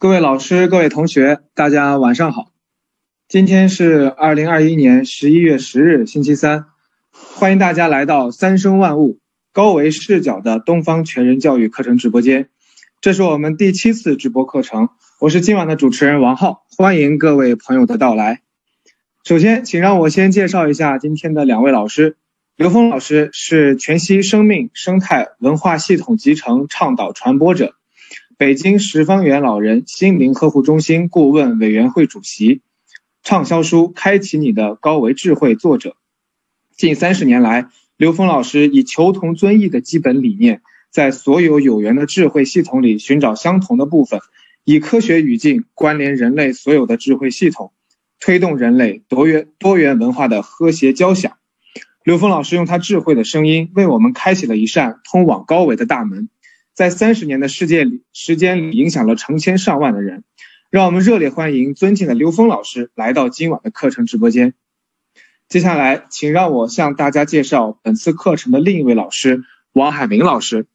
各位老师、各位同学，大家晚上好。今天是二零二一年十一月十日，星期三。欢迎大家来到“三生万物，高维视角”的东方全人教育课程直播间。这是我们第七次直播课程，我是今晚的主持人王浩，欢迎各位朋友的到来。首先，请让我先介绍一下今天的两位老师。刘峰老师是全息生命生态文化系统集成倡导传播者。北京十方圆老人心灵呵护中心顾问委员会主席，畅销书《开启你的高维智慧》作者。近三十年来，刘峰老师以求同尊异的基本理念，在所有有缘的智慧系统里寻找相同的部分，以科学语境关联人类所有的智慧系统，推动人类多元多元文化的和谐交响。刘峰老师用他智慧的声音，为我们开启了一扇通往高维的大门。在三十年的世界里，时间里影响了成千上万的人，让我们热烈欢迎尊敬的刘峰老师来到今晚的课程直播间。接下来，请让我向大家介绍本次课程的另一位老师王海明老师。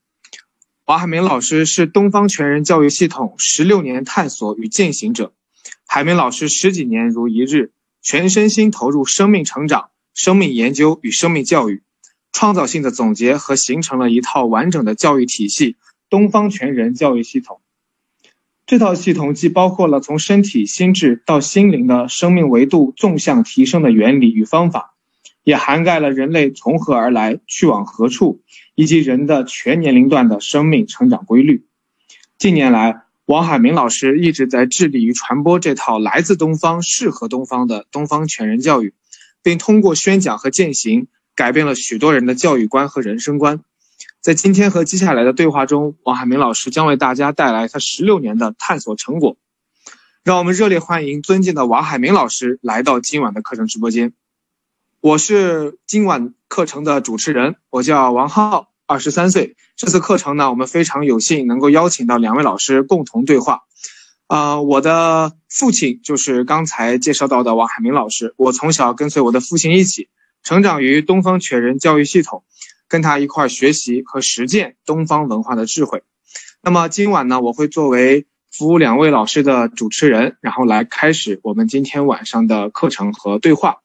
王海明老师是东方全人教育系统十六年探索与践行者。海明老师十几年如一日，全身心投入生命成长、生命研究与生命教育，创造性的总结和形成了一套完整的教育体系。东方全人教育系统，这套系统既包括了从身体、心智到心灵的生命维度纵向提升的原理与方法，也涵盖了人类从何而来、去往何处，以及人的全年龄段的生命成长规律。近年来，王海明老师一直在致力于传播这套来自东方、适合东方的东方全人教育，并通过宣讲和践行，改变了许多人的教育观和人生观。在今天和接下来的对话中，王海明老师将为大家带来他十六年的探索成果。让我们热烈欢迎尊敬的王海明老师来到今晚的课程直播间。我是今晚课程的主持人，我叫王浩，二十三岁。这次课程呢，我们非常有幸能够邀请到两位老师共同对话。啊，我的父亲就是刚才介绍到的王海明老师。我从小跟随我的父亲一起成长于东方全人教育系统。跟他一块儿学习和实践东方文化的智慧。那么今晚呢，我会作为服务两位老师的主持人，然后来开始我们今天晚上的课程和对话。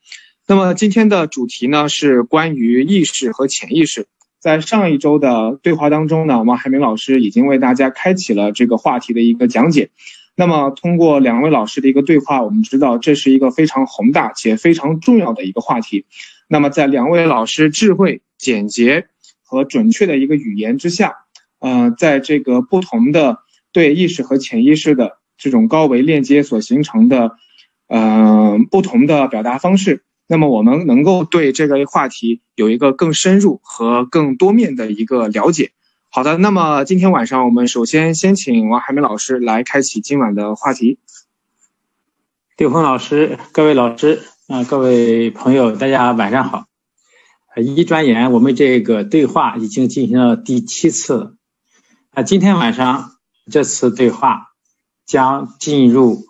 那么今天的主题呢是关于意识和潜意识。在上一周的对话当中呢，王海明老师已经为大家开启了这个话题的一个讲解。那么通过两位老师的一个对话，我们知道这是一个非常宏大且非常重要的一个话题。那么在两位老师智慧。简洁和准确的一个语言之下，呃，在这个不同的对意识和潜意识的这种高维链接所形成的，呃，不同的表达方式，那么我们能够对这个话题有一个更深入和更多面的一个了解。好的，那么今天晚上我们首先先请王海明老师来开启今晚的话题。刘峰老师，各位老师啊，各位朋友，大家晚上好。一转眼，我们这个对话已经进行了第七次。啊，今天晚上这次对话将进入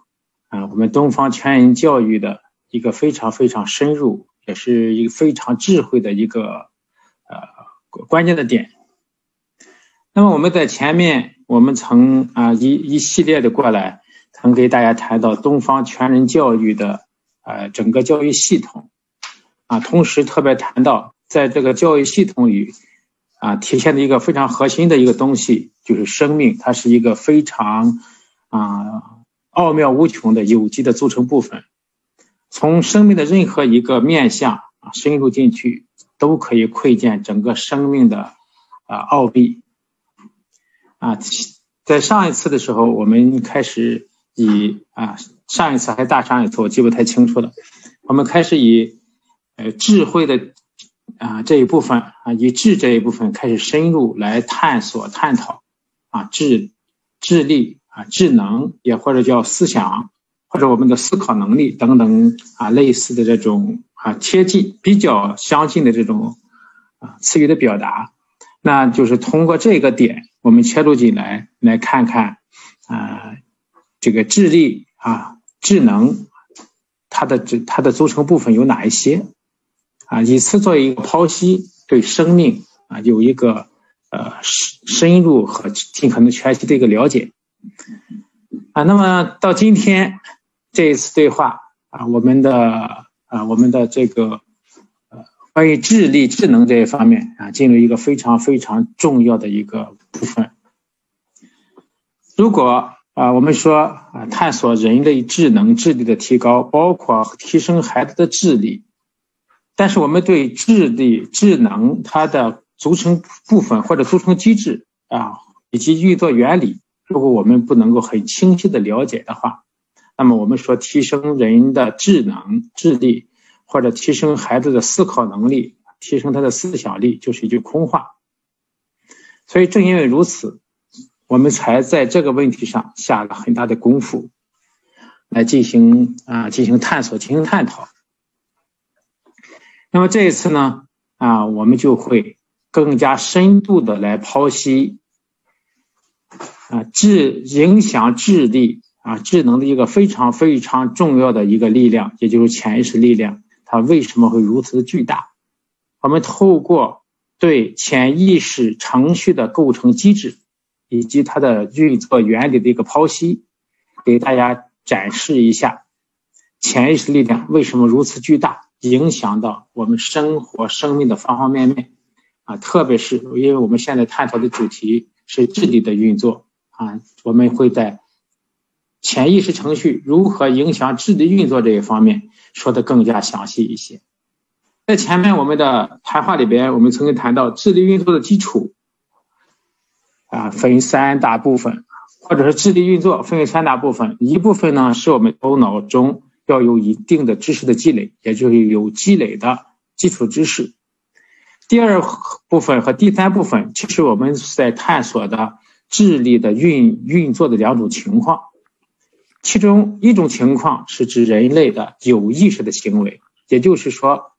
啊我们东方全人教育的一个非常非常深入，也是一个非常智慧的一个呃关键的点。那么我们在前面我们曾啊一一系列的过来，曾给大家谈到东方全人教育的呃整个教育系统啊，同时特别谈到。在这个教育系统里，啊，体现的一个非常核心的一个东西就是生命，它是一个非常啊奥妙无穷的有机的组成部分。从生命的任何一个面相啊深入进去，都可以窥见整个生命的啊奥秘。啊，在上一次的时候，我们开始以啊上一次还大上一次，我记不太清楚了。我们开始以呃智慧的。啊，这一部分啊，以智这一部分开始深入来探索、探讨啊，智、智力啊、智能，也或者叫思想，或者我们的思考能力等等啊，类似的这种啊，贴近、比较相近的这种啊词语的表达，那就是通过这个点，我们切入进来，来看看啊，这个智力啊、智能，它的这它的组成部分有哪一些？啊，以此作为一个剖析，对生命啊有一个呃深深入和尽可能全息的一个了解。啊，那么到今天这一次对话啊，我们的啊，我们的这个呃，关于智力、智能这一方面啊，进入一个非常非常重要的一个部分。如果啊，我们说啊，探索人类智能、智力的提高，包括提升孩子的智力，但是我们对智力、智能它的组成部分或者组成机制啊，以及运作原理。如果我们不能够很清晰的了解的话，那么我们说提升人的智能、智力，或者提升孩子的思考能力、提升他的思想力，就是一句空话。所以正因为如此，我们才在这个问题上下了很大的功夫，来进行啊进行探索、进行探讨。那么这一次呢，啊，我们就会更加深度的来剖析。啊，智影响智力啊，智能的一个非常非常重要的一个力量，也就是潜意识力量，它为什么会如此的巨大？我们透过对潜意识程序的构成机制以及它的运作原理的一个剖析，给大家展示一下潜意识力量为什么如此巨大，影响到我们生活生命的方方面面啊，特别是因为我们现在探讨的主题是智力的运作。啊，我们会在潜意识程序如何影响智力运作这一方面说的更加详细一些。在前面我们的谈话里边，我们曾经谈到智力运作的基础啊，分三大部分，或者是智力运作分为三大部分。一部分呢是我们头脑中要有一定的知识的积累，也就是有积累的基础知识。第二部分和第三部分，其实我们在探索的。智力的运运作的两种情况，其中一种情况是指人类的有意识的行为，也就是说，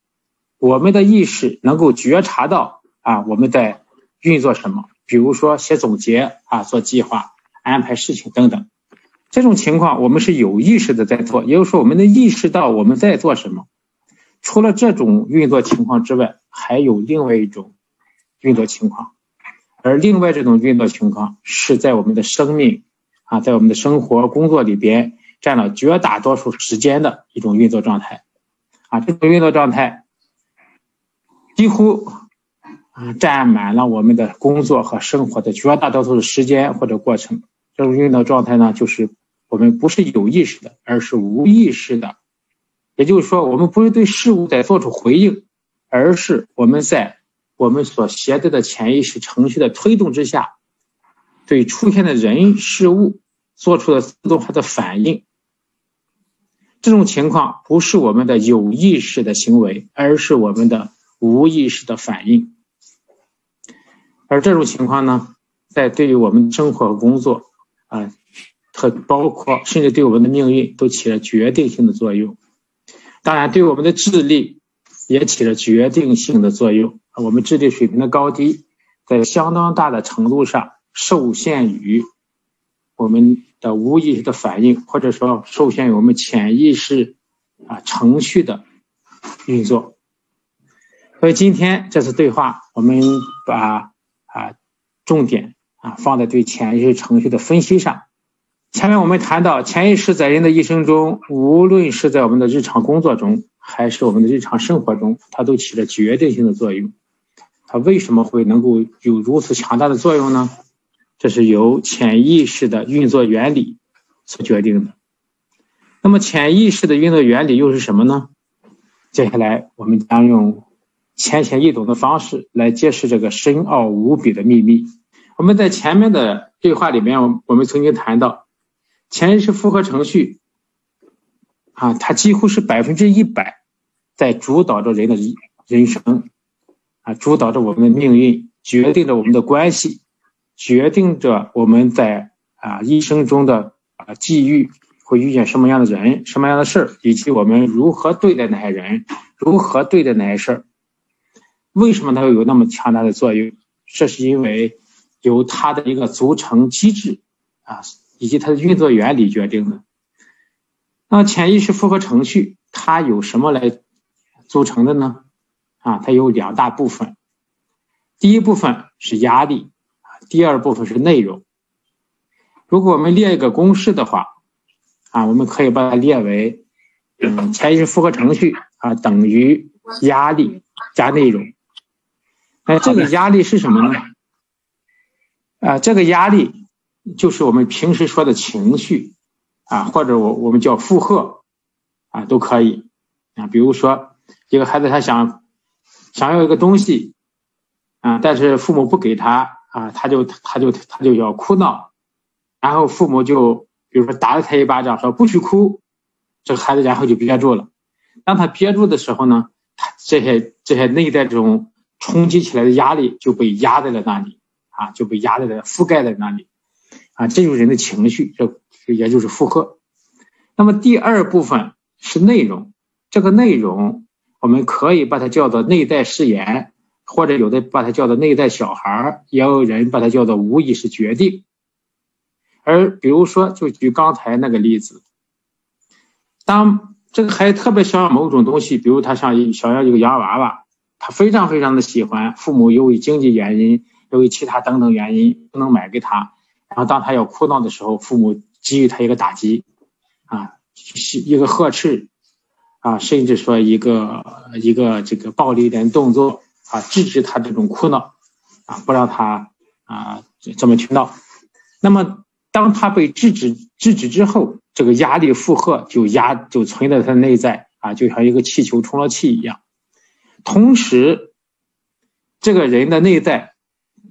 我们的意识能够觉察到啊我们在运作什么，比如说写总结啊、做计划、安排事情等等，这种情况我们是有意识的在做，也就是说我们能意识到我们在做什么。除了这种运作情况之外，还有另外一种运作情况。而另外这种运作情况是在我们的生命啊，在我们的生活工作里边占了绝大多数时间的一种运作状态啊，这种运作状态几乎啊占满了我们的工作和生活的绝大多数的时间或者过程。这种运动状态呢，就是我们不是有意识的，而是无意识的。也就是说，我们不是对事物在做出回应，而是我们在。我们所携带的潜意识程序的推动之下，对出现的人事物做出了自动化的反应。这种情况不是我们的有意识的行为，而是我们的无意识的反应。而这种情况呢，在对于我们生活和工作啊，和包括甚至对我们的命运都起了决定性的作用。当然，对我们的智力也起了决定性的作用。我们智力水平的高低，在相当大的程度上受限于我们的无意识的反应，或者说受限于我们潜意识啊程序的运作。所以今天这次对话，我们把啊重点啊放在对潜意识程序的分析上。前面我们谈到，潜意识在人的一生中，无论是在我们的日常工作中，还是我们的日常生活中，它都起着决定性的作用。它为什么会能够有如此强大的作用呢？这是由潜意识的运作原理所决定的。那么，潜意识的运作原理又是什么呢？接下来，我们将用浅显易懂的方式来揭示这个深奥无比的秘密。我们在前面的对话里面，我我们曾经谈到，潜意识复合程序啊，它几乎是百分之一百在主导着人的人生。啊，主导着我们的命运，决定着我们的关系，决定着我们在啊一生中的啊际遇会遇见什么样的人、什么样的事儿，以及我们如何对待那些人，如何对待那些事儿。为什么它会有那么强大的作用？这是因为由它的一个组成机制啊，以及它的运作原理决定的。那潜意识复合程序它有什么来组成的呢？啊，它有两大部分，第一部分是压力，第二部分是内容。如果我们列一个公式的话，啊，我们可以把它列为，嗯，潜意识复合程序啊等于压力加内容。那这个压力是什么呢？啊，这个压力就是我们平时说的情绪啊，或者我我们叫负荷啊，都可以啊。比如说，一个孩子他想想要一个东西啊，但是父母不给他啊，他就他就他就要哭闹，然后父母就比如说打了他一巴掌，说不许哭，这个孩子然后就憋住了。当他憋住的时候呢，他这些这些内在这种。冲击起来的压力就被压在了那里啊，就被压在了覆盖在那里啊，这就是人的情绪，这也就是负荷。那么第二部分是内容，这个内容我们可以把它叫做内在誓言，或者有的把它叫做内在小孩也有人把它叫做无意识决定。而比如说，就举刚才那个例子，当这个孩子特别想要某种东西，比如他想想要一个洋娃娃。他非常非常的喜欢，父母由于经济原因，由于其他等等原因不能买给他。然后当他要哭闹的时候，父母给予他一个打击，啊，是一个呵斥，啊，甚至说一个一个这个暴力一点动作，啊，制止他这种哭闹，啊，不让他啊这么去闹。那么当他被制止制止之后，这个压力负荷就压就存在他内在，啊，就像一个气球充了气一样。同时，这个人的内在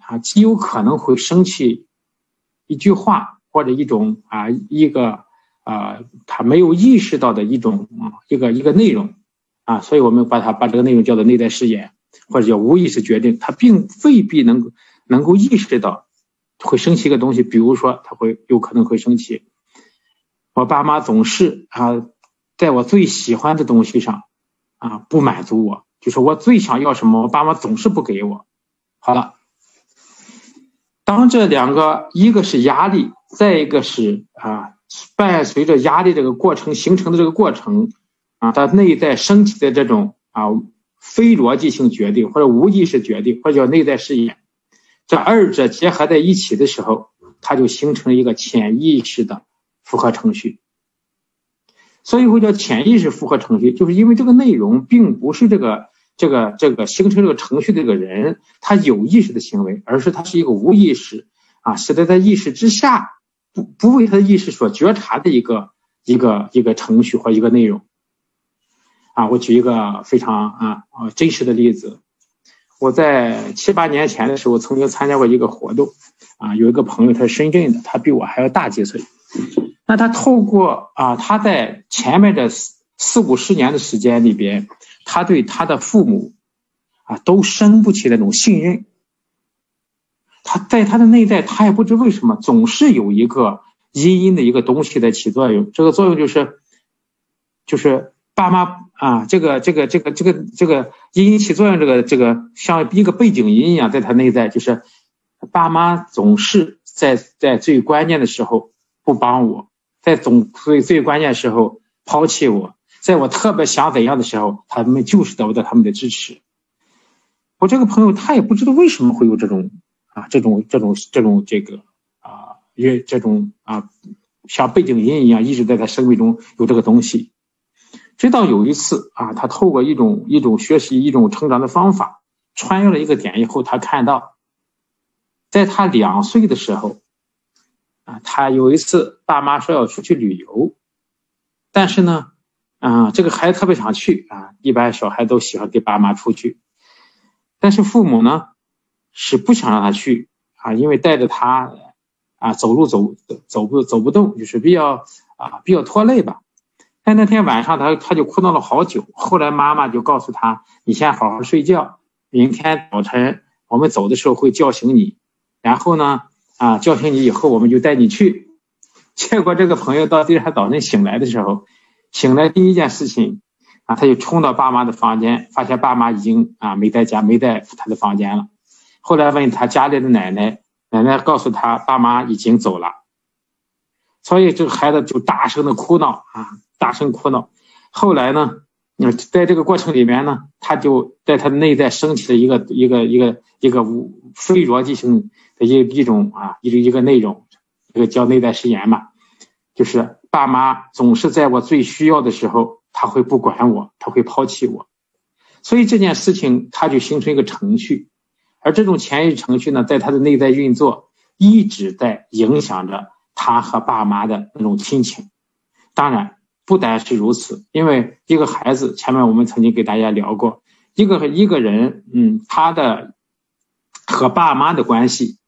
啊，极有可能会生起一句话或者一种啊一个啊他没有意识到的一种一个一个内容啊，所以我们把它把这个内容叫做内在誓言，或者叫无意识决定。他并未必能能够意识到会生起一个东西，比如说他会有可能会生气。我爸妈总是啊，在我最喜欢的东西上啊不满足我。就是我最想要什么，我爸妈总是不给我。好了，当这两个，一个是压力，再一个是啊，伴随着压力这个过程形成的这个过程啊，它内在升起的这种啊非逻辑性决定或者无意识决定，或者叫内在誓言，这二者结合在一起的时候，它就形成了一个潜意识的复合程序。所以会叫潜意识复合程序，就是因为这个内容并不是这个这个这个形成这个程序的这个人他有意识的行为，而是他是一个无意识啊，是在他意识之下不不为他的意识所觉察的一个一个一个程序或一个内容啊。我举一个非常啊啊真实的例子，我在七八年前的时候曾经参加过一个活动啊，有一个朋友他是深圳的，他比我还要大几岁。那他透过啊，他在前面的四四五十年的时间里边，他对他的父母啊都生不起那种信任。他在他的内在，他也不知为什么，总是有一个阴阴的一个东西在起作用。这个作用就是，就是爸妈啊，这个这个这个这个这个阴阴起作用，这个这个像一个背景音一样，在他内在，就是爸妈总是在在最关键的时候不帮我。在总最最关键时候抛弃我，在我特别想怎样的时候，他们就是得不到他们的支持。我这个朋友他也不知道为什么会有这种啊这种这种这种这个啊也这种啊像背景音一样一直在他生命中有这个东西。直到有一次啊，他透过一种一种学习一种成长的方法，穿越了一个点以后，他看到，在他两岁的时候。他有一次，爸妈说要出去旅游，但是呢，啊，这个孩子特别想去啊。一般小孩都喜欢跟爸妈出去，但是父母呢是不想让他去啊，因为带着他啊走路走走不走不动，就是比较啊比较拖累吧。但那天晚上他他就哭闹了好久，后来妈妈就告诉他：“你先好好睡觉，明天早晨我们走的时候会叫醒你。”然后呢？啊，叫醒你以后，我们就带你去。结果这个朋友到第二天早晨醒来的时候，醒来第一件事情啊，他就冲到爸妈的房间，发现爸妈已经啊没在家，没在他的房间了。后来问他家里的奶奶，奶奶告诉他爸妈已经走了。所以这个孩子就大声的哭闹啊，大声哭闹。后来呢，那，在这个过程里面呢，他就在他内在升起了一个一个一个一个无非逻辑性。一一种啊，一一个内容，一个叫内在誓言嘛，就是爸妈总是在我最需要的时候，他会不管我，他会抛弃我，所以这件事情他就形成一个程序，而这种潜意识程序呢，在他的内在运作，一直在影响着他和爸妈的那种亲情。当然，不单是如此，因为一个孩子，前面我们曾经给大家聊过，一个一个人，嗯，他的和爸妈的关系。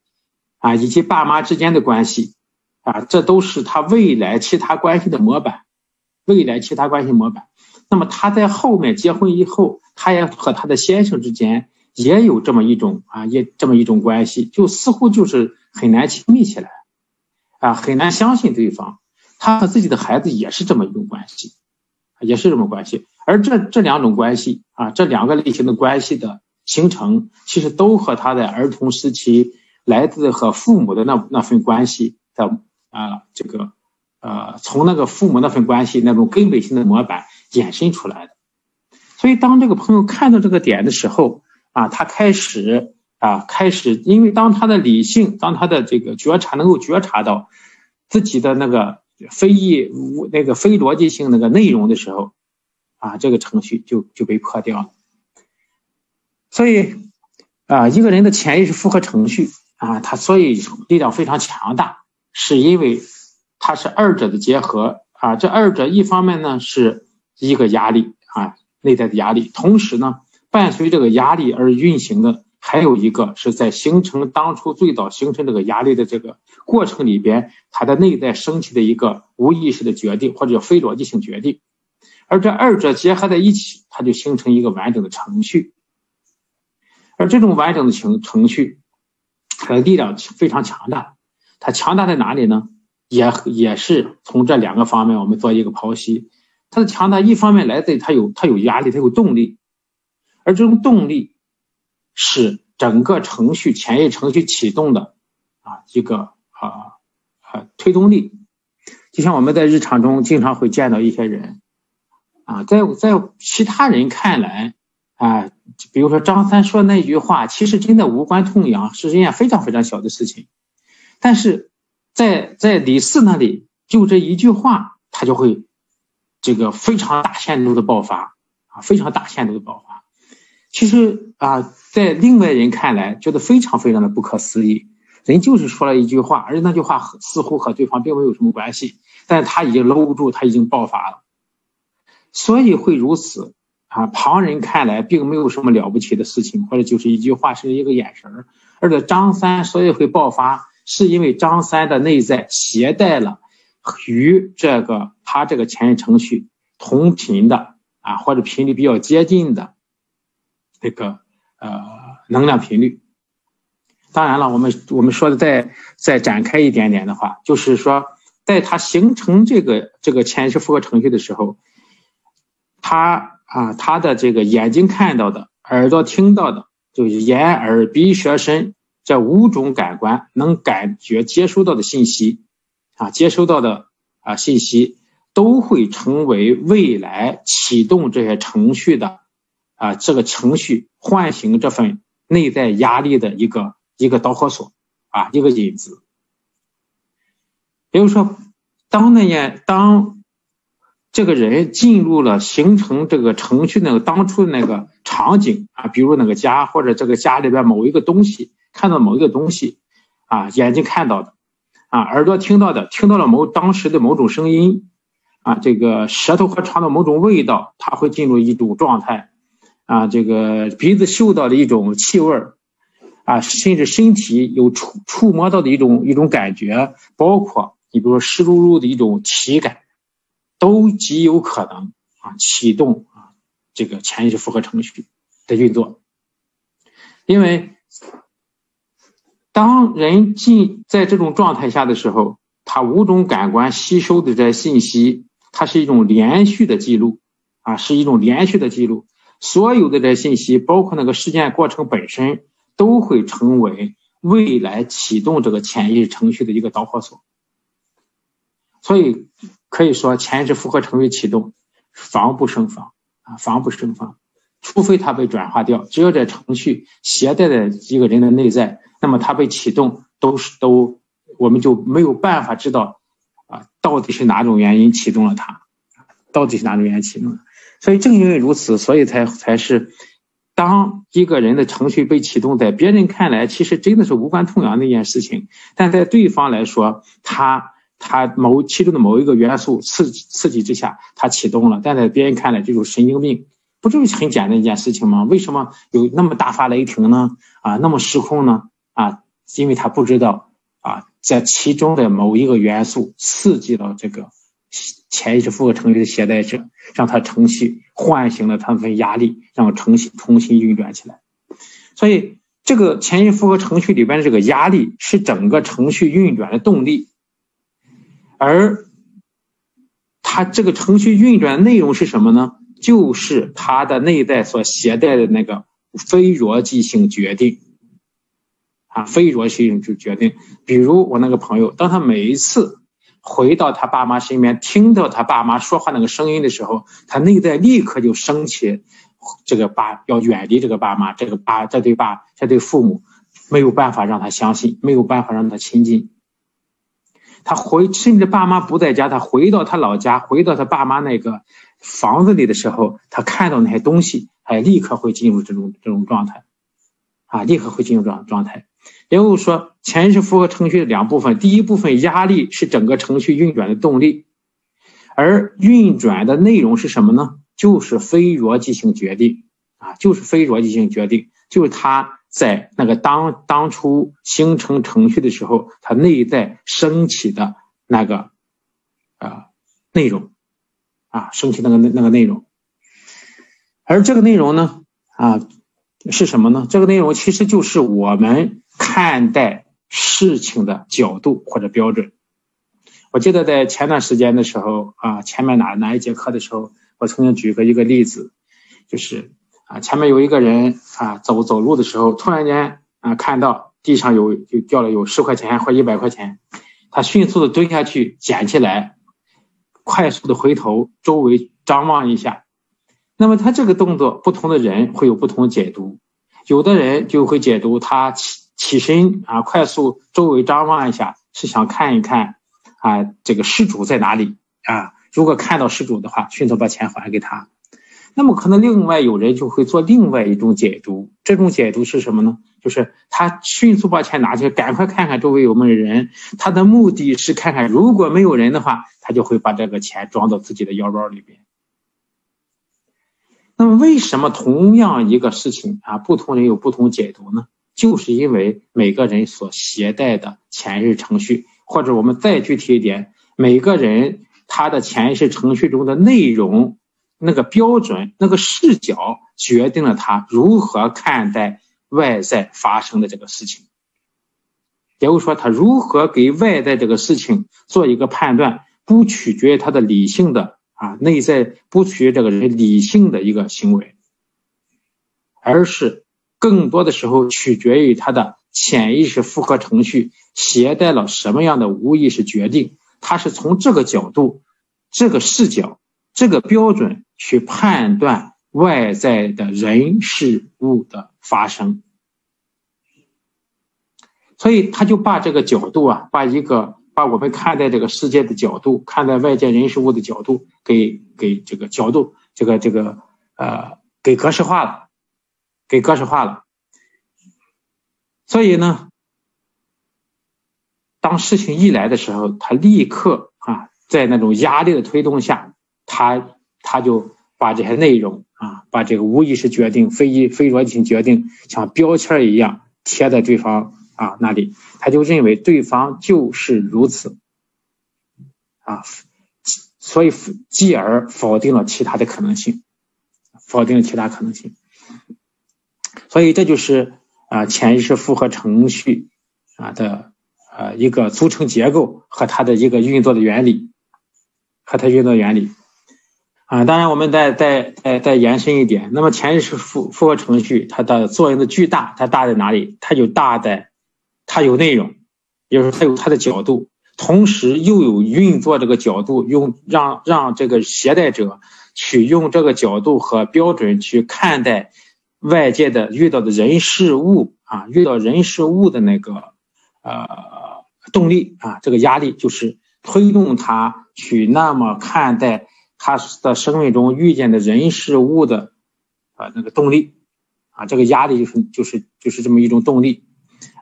啊，以及爸妈之间的关系，啊，这都是他未来其他关系的模板，未来其他关系模板。那么他在后面结婚以后，他也和他的先生之间也有这么一种啊，也这么一种关系，就似乎就是很难亲密起来，啊，很难相信对方。他和自己的孩子也是这么一种关系，也是这么关系。而这这两种关系啊，这两个类型的关系的形成，其实都和他在儿童时期。来自和父母的那那份关系的啊，这个呃，从那个父母那份关系那种根本性的模板衍生出来的。所以，当这个朋友看到这个点的时候啊，他开始啊，开始，因为当他的理性，当他的这个觉察能够觉察到自己的那个非意那个非逻辑性那个内容的时候啊，这个程序就就被破掉了。所以啊，一个人的潜意识复合程序。啊，它所以力量非常强大，是因为它是二者的结合啊。这二者一方面呢是一个压力啊，内在的压力，同时呢伴随这个压力而运行的还有一个是在形成当初最早形成这个压力的这个过程里边，它的内在升起的一个无意识的决定或者叫非逻辑性决定，而这二者结合在一起，它就形成一个完整的程序，而这种完整的程程序。它的力量非常强大，它强大在哪里呢？也也是从这两个方面我们做一个剖析。它的强大一方面来自于它有它有压力，它有动力，而这种动力是整个程序前一程序启动的啊一个啊啊推动力。就像我们在日常中经常会见到一些人啊，在在其他人看来。啊，比如说张三说那句话，其实真的无关痛痒，是一件非常非常小的事情。但是在在李四那里，就这一句话，他就会这个非常大限度的爆发啊，非常大限度的爆发。其实啊，在另外人看来，觉得非常非常的不可思议。人就是说了一句话，而且那句话似乎和对方并没有什么关系，但他已经搂不住，他已经爆发了，所以会如此。啊，旁人看来并没有什么了不起的事情，或者就是一句话，甚至一个眼神。而且张三所以会爆发，是因为张三的内在携带了与这个他这个前程序同频的啊，或者频率比较接近的这个呃能量频率。当然了，我们我们说的再再展开一点点的话，就是说，在他形成这个这个潜意识复合程序的时候，他。啊，他的这个眼睛看到的，耳朵听到的，就是眼耳鼻舌身这五种感官能感觉接收到的信息，啊，接收到的啊信息都会成为未来启动这些程序的啊这个程序唤醒这份内在压力的一个一个导火索啊一个引子。比如说，当那件当。这个人进入了形成这个程序那个当初的那个场景啊，比如那个家或者这个家里边某一个东西，看到某一个东西啊，眼睛看到的啊，耳朵听到的，听到了某当时的某种声音啊，这个舌头会尝到某种味道，他会进入一种状态啊，这个鼻子嗅到的一种气味啊，甚至身体有触触摸到的一种一种感觉，包括你比如说湿漉漉的一种体感。都极有可能啊启动啊这个潜意识复合程序的运作，因为当人进在这种状态下的时候，他五种感官吸收的这信息，它是一种连续的记录啊，是一种连续的记录，所有的这信息，包括那个事件过程本身，都会成为未来启动这个潜意识程序的一个导火索，所以。可以说，前置复合程序启动，防不胜防啊，防不胜防。除非它被转化掉，只要这程序携带的一个人的内在，那么它被启动都是都我们就没有办法知道啊，到底是哪种原因启动了它，到底是哪种原因启动的。所以正因为如此，所以才才是，当一个人的程序被启动，在别人看来其实真的是无关痛痒的一件事情，但在对方来说，他他某其中的某一个元素刺激刺激之下，他启动了，但在别人看来这种神经病，不就是很简单一件事情吗？为什么有那么大发雷霆呢？啊，那么失控呢？啊，因为他不知道啊，在其中的某一个元素刺激了这个。潜意识复合程序的携带者，让他程序唤醒了他份压力，让程序重新运转起来。所以，这个潜意识复合程序里边的这个压力是整个程序运转的动力，而它这个程序运转内容是什么呢？就是它的内在所携带的那个非逻辑性决定啊，非逻辑性就决定。比如我那个朋友，当他每一次。回到他爸妈身边，听到他爸妈说话那个声音的时候，他内在立刻就升起这个爸要远离这个爸妈，这个爸这对爸这对父母没有办法让他相信，没有办法让他亲近。他回甚至爸妈不在家，他回到他老家，回到他爸妈那个房子里的时候，他看到那些东西，他立刻会进入这种这种状态，啊，立刻会进入这种状态。也就是说，潜意识复合程序的两部分，第一部分压力是整个程序运转的动力，而运转的内容是什么呢？就是非逻辑性决定啊，就是非逻辑性决定，就是他在那个当当初形成程序的时候，它内在升起的那个啊内容啊，升起那个那那个内容，而这个内容呢啊是什么呢？这个内容其实就是我们。看待事情的角度或者标准，我记得在前段时间的时候啊，前面哪哪一节课的时候，我曾经举过一个例子，就是啊，前面有一个人啊走走路的时候，突然间啊看到地上有就掉了有十块钱或一百块钱，他迅速的蹲下去捡起来，快速的回头周围张望一下，那么他这个动作，不同的人会有不同的解读，有的人就会解读他起。起身啊，快速周围张望一下，是想看一看啊，这个失主在哪里啊？如果看到失主的话，迅速把钱还给他。那么可能另外有人就会做另外一种解读，这种解读是什么呢？就是他迅速把钱拿去，赶快看看周围有没有人。他的目的是看看，如果没有人的话，他就会把这个钱装到自己的腰包里边。那么为什么同样一个事情啊，不同人有不同解读呢？就是因为每个人所携带的潜意识程序，或者我们再具体一点，每个人他的潜意识程序中的内容，那个标准、那个视角，决定了他如何看待外在发生的这个事情。也就是说，他如何给外在这个事情做一个判断，不取决于他的理性的啊内在，不取决于这个人理性的一个行为，而是。更多的时候取决于他的潜意识复合程序携带了什么样的无意识决定，他是从这个角度、这个视角、这个标准去判断外在的人事物的发生，所以他就把这个角度啊，把一个把我们看待这个世界的角度、看待外界人事物的角度给给这个角度、这个这个呃给格式化了。给格式化了，所以呢，当事情一来的时候，他立刻啊，在那种压力的推动下，他他就把这些内容啊，把这个无意识决定、非意非逻辑性决定，像标签一样贴在对方啊那里，他就认为对方就是如此啊，所以继而否定了其他的可能性，否定了其他可能性。所以这就是啊潜意识复合程序啊的呃一个组成结构和它的一个运作的原理，和它运作原理啊。当然，我们再再再再延伸一点，那么潜意识复复合程序它的作用的巨大，它大在哪里？它就大在它有内容，也就是它有它的角度，同时又有运作这个角度，用让让这个携带者去用这个角度和标准去看待。外界的遇到的人事物啊，遇到人事物的那个呃动力啊，这个压力就是推动他去那么看待他的生命中遇见的人事物的啊那个动力啊，这个压力就是就是就是这么一种动力，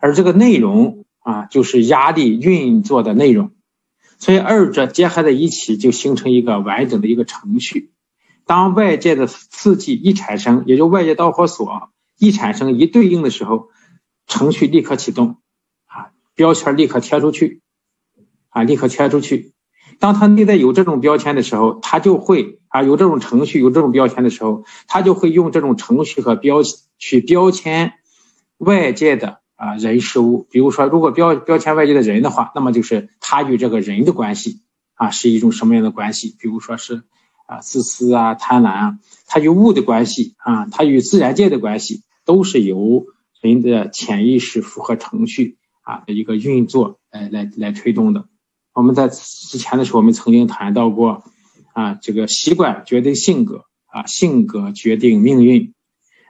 而这个内容啊就是压力运作的内容，所以二者结合在一起就形成一个完整的一个程序。当外界的刺激一产生，也就外界导火索一产生一对应的时候，程序立刻启动，啊，标签立刻贴出去，啊，立刻贴出去。当他内在有这种标签的时候，他就会啊，有这种程序有这种标签的时候，他就会用这种程序和标去标签外界的啊人事物。比如说，如果标标签外界的人的话，那么就是他与这个人的关系啊是一种什么样的关系？比如说是。啊，自私啊，贪婪啊，他与物的关系啊，他与自然界的关系，都是由人的潜意识符合程序啊的一个运作来来来推动的。我们在之前的时候，我们曾经谈到过啊，这个习惯决定性格啊，性格决定命运。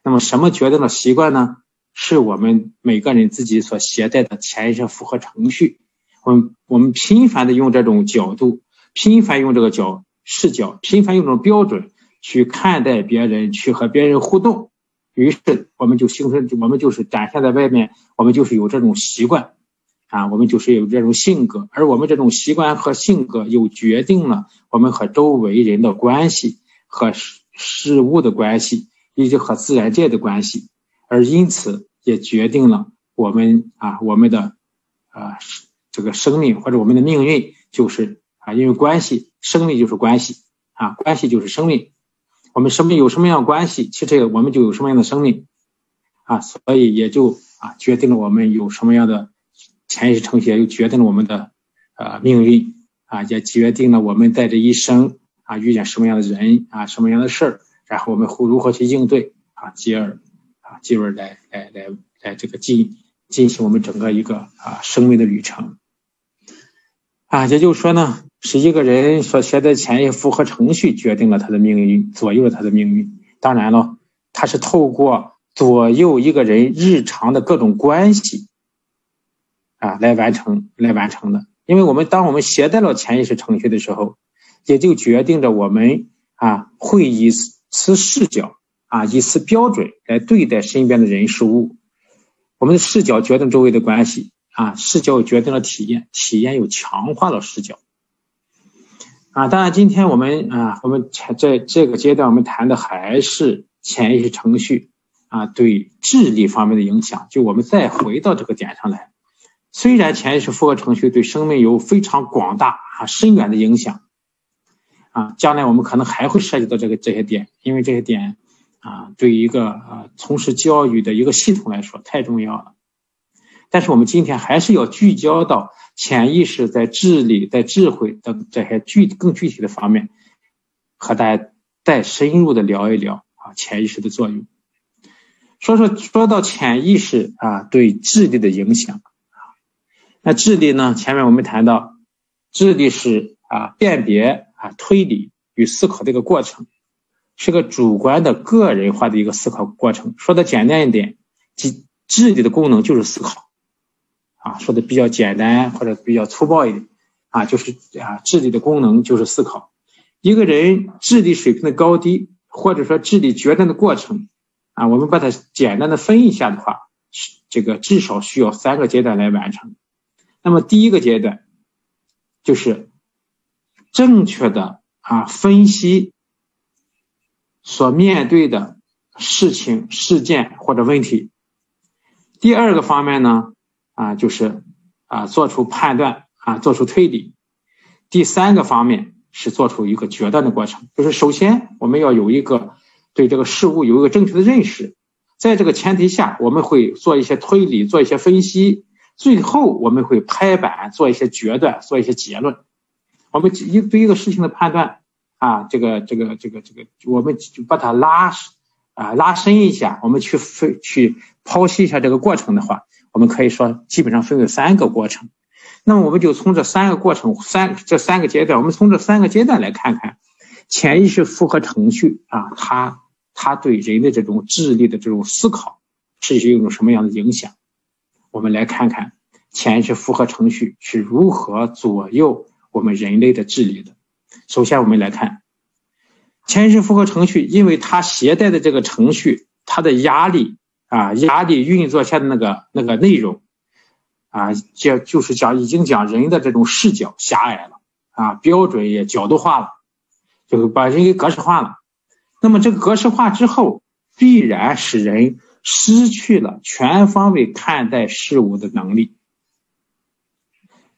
那么什么决定了习惯呢？是我们每个人自己所携带的潜意识符合程序。我们我们频繁的用这种角度，频繁用这个角。视角频繁用这种标准去看待别人，去和别人互动，于是我们就形成，我们就是展现在外面，我们就是有这种习惯啊，我们就是有这种性格，而我们这种习惯和性格又决定了我们和周围人的关系，和事物的关系，以及和自然界的关系，而因此也决定了我们啊，我们的啊这个生命或者我们的命运就是啊，因为关系。生命就是关系啊，关系就是生命。我们生命有什么样关系，其实我们就有什么样的生命啊，所以也就啊决定了我们有什么样的潜意识程序，又决定了我们的呃命运啊，也决定了我们在这一生啊遇见什么样的人啊，什么样的事儿，然后我们会如何去应对啊，继而啊继而来来来来这个进进行我们整个一个啊生命的旅程啊，也就是说呢。是一个人所学的潜意识符合程序决定了他的命运，左右了他的命运。当然了，他是透过左右一个人日常的各种关系啊来完成来完成的。因为我们当我们携带了潜意识程序的时候，也就决定着我们啊会以此视角啊以此标准来对待身边的人事物。我们的视角决定周围的关系啊，视角决定了体验，体验又强化了视角。啊，当然，今天我们啊，我们在这个阶段，我们谈的还是潜意识程序啊对智力方面的影响。就我们再回到这个点上来，虽然潜意识复合程序对生命有非常广大啊深远的影响啊，将来我们可能还会涉及到这个这些点，因为这些点啊，对于一个啊从事教育的一个系统来说太重要了。但是我们今天还是要聚焦到潜意识在智力、在智慧等这些具更具体的方面，和大家再深入的聊一聊啊潜意识的作用。说说说到潜意识啊对智力的影响，那智力呢？前面我们谈到，智力是啊辨别啊推理与思考的一个过程，是个主观的个人化的一个思考过程。说的简单一点，即智力的功能就是思考。啊，说的比较简单或者比较粗暴一点，啊，就是啊，智力的功能就是思考。一个人智力水平的高低，或者说智力决断的过程，啊，我们把它简单的分一下的话，这个至少需要三个阶段来完成。那么第一个阶段，就是正确的啊分析所面对的事情、事件或者问题。第二个方面呢？啊，就是啊，做出判断啊，做出推理。第三个方面是做出一个决断的过程，就是首先我们要有一个对这个事物有一个正确的认识，在这个前提下，我们会做一些推理，做一些分析，最后我们会拍板做一些决断，做一些结论。我们一对一个事情的判断啊，这个这个这个这个，我们就把它拉啊拉伸一下，我们去分去剖析一下这个过程的话。我们可以说，基本上分为三个过程。那么，我们就从这三个过程、三这三个阶段，我们从这三个阶段来看看潜意识复合程序啊，它它对人的这种智力的这种思考是一种什么样的影响？我们来看看潜意识复合程序是如何左右我们人类的智力的。首先，我们来看潜意识复合程序，因为它携带的这个程序，它的压力啊，压力运作下的那个那个内容啊，就就是讲已经讲人的这种视角狭隘了啊，标准也角度化了，就把人给格式化了。那么这个格式化之后，必然使人失去了全方位看待事物的能力。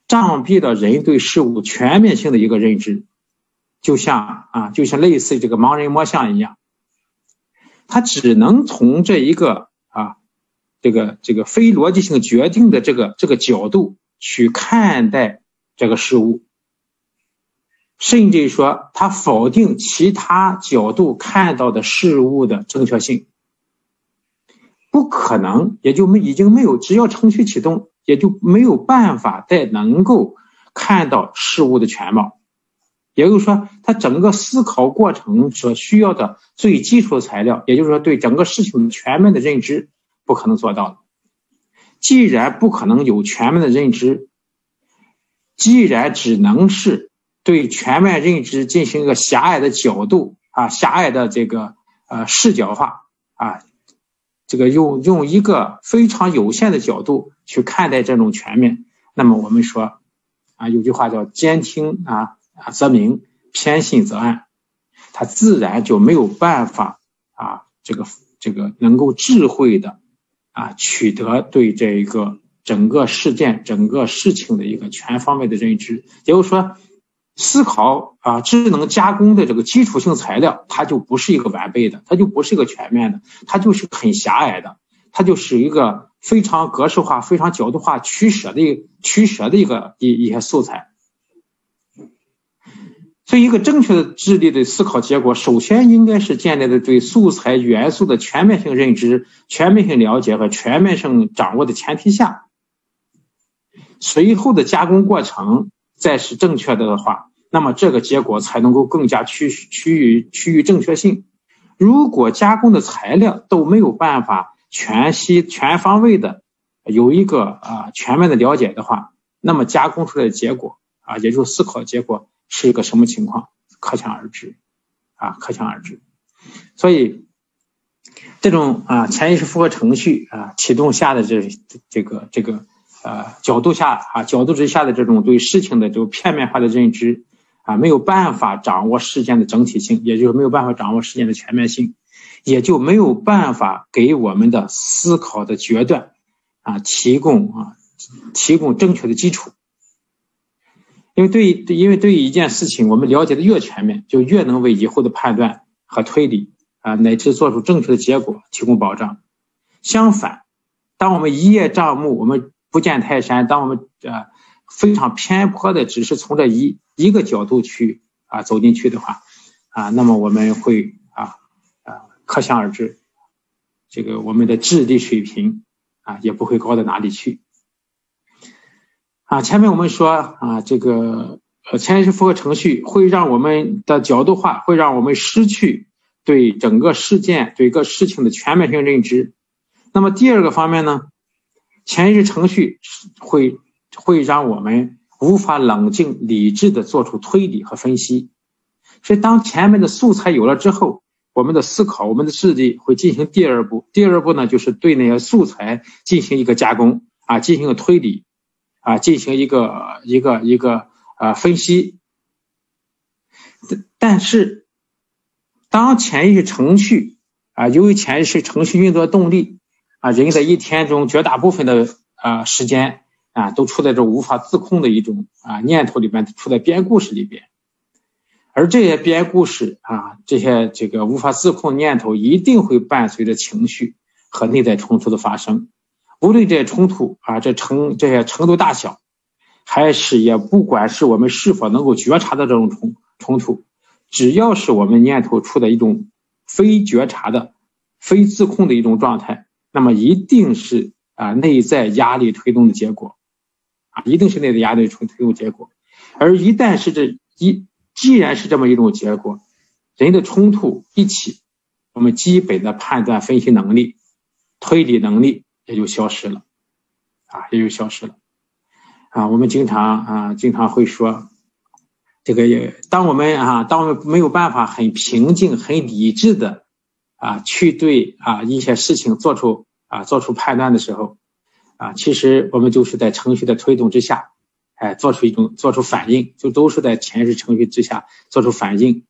障蔽了人对事物全面性的一个认知，就像啊，就像类似这个盲人摸象一样，他只能从这一个啊，这个这个非逻辑性决定的这个这个角度去看待这个事物，甚至说他否定其他角度看到的事物的正确性，不可能，也就没已经没有，只要程序启动。也就没有办法再能够看到事物的全貌，也就是说，他整个思考过程所需要的最基础的材料，也就是说，对整个事情全面的认知，不可能做到的。既然不可能有全面的认知，既然只能是对全面认知进行一个狭隘的角度啊，狭隘的这个呃视角化啊。这个用用一个非常有限的角度去看待这种全面，那么我们说，啊，有句话叫兼听啊啊则明，偏信则暗，他自然就没有办法啊，这个这个能够智慧的啊取得对这一个整个事件、整个事情的一个全方位的认知，也就是说。思考啊，智能加工的这个基础性材料，它就不是一个完备的，它就不是一个全面的，它就是很狭隘的，它就是一个非常格式化、非常角度化取舍的取舍的一个一一些素材。所以，一个正确的智力的思考结果，首先应该是建立在对素材元素的全面性认知、全面性了解和全面性掌握的前提下，随后的加工过程。再是正确的的话，那么这个结果才能够更加趋趋于趋于正确性。如果加工的材料都没有办法全息全方位的有一个啊全面的了解的话，那么加工出来的结果啊，也就是思考结果是一个什么情况，可想而知啊，可想而知。所以这种啊潜意识复合程序啊启动下的这这个这个。呃，角度下啊，角度之下的这种对事情的这种片面化的认知啊，没有办法掌握事件的整体性，也就是没有办法掌握事件的全面性，也就没有办法给我们的思考的决断啊提供啊提供正确的基础。因为对于因为对于一件事情，我们了解的越全面，就越能为以后的判断和推理啊乃至做出正确的结果提供保障。相反，当我们一叶障目，我们不见泰山。当我们呃非常偏颇的，只是从这一一个角度去啊走进去的话，啊，那么我们会啊啊可想而知，这个我们的智力水平啊也不会高到哪里去。啊，前面我们说啊，这个呃潜意识复合程序会让我们的角度化，会让我们失去对整个事件、对一个事情的全面性认知。那么第二个方面呢？潜意识程序会会让我们无法冷静理智的做出推理和分析，所以当前面的素材有了之后，我们的思考、我们的智力会进行第二步。第二步呢，就是对那些素材进行一个加工啊，进行一个推理啊，进行一个一个一个啊分析。但是，当潜意识程序啊，由于潜意识程序运作动力。啊，人在一天中绝大部分的啊时间啊，都处在这无法自控的一种啊念头里边，处在编故事里边。而这些编故事啊，这些这个无法自控念头，一定会伴随着情绪和内在冲突的发生。无论这些冲突啊，这程这些程度大小，还是也不管是我们是否能够觉察到这种冲冲突，只要是我们念头处在一种非觉察的、非自控的一种状态。那么一定是啊内在压力推动的结果，啊一定是内在压力推推动结果，而一旦是这一既然是这么一种结果，人的冲突一起，我们基本的判断分析能力、推理能力也就消失了，啊也就消失了。啊，我们经常啊，经常会说，这个也当我们啊，当没有办法很平静、很理智的啊，去对啊一些事情做出啊做出判断的时候，啊，其实我们就是在程序的推动之下，哎，做出一种做出反应，就都是在潜意识程序之下做出反应，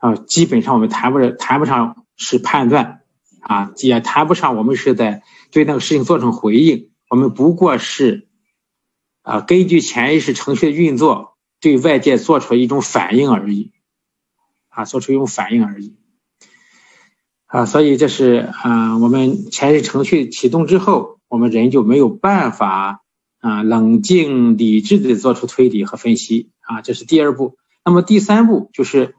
啊，基本上我们谈不上谈不上是判断，啊，也谈不上我们是在对那个事情做成回应，我们不过是。啊，根据潜意识程序的运作，对外界做出一种反应而已，啊，做出一种反应而已，啊，所以这是啊，我们潜意识程序启动之后，我们人就没有办法啊，冷静理智的做出推理和分析，啊，这是第二步。那么第三步就是，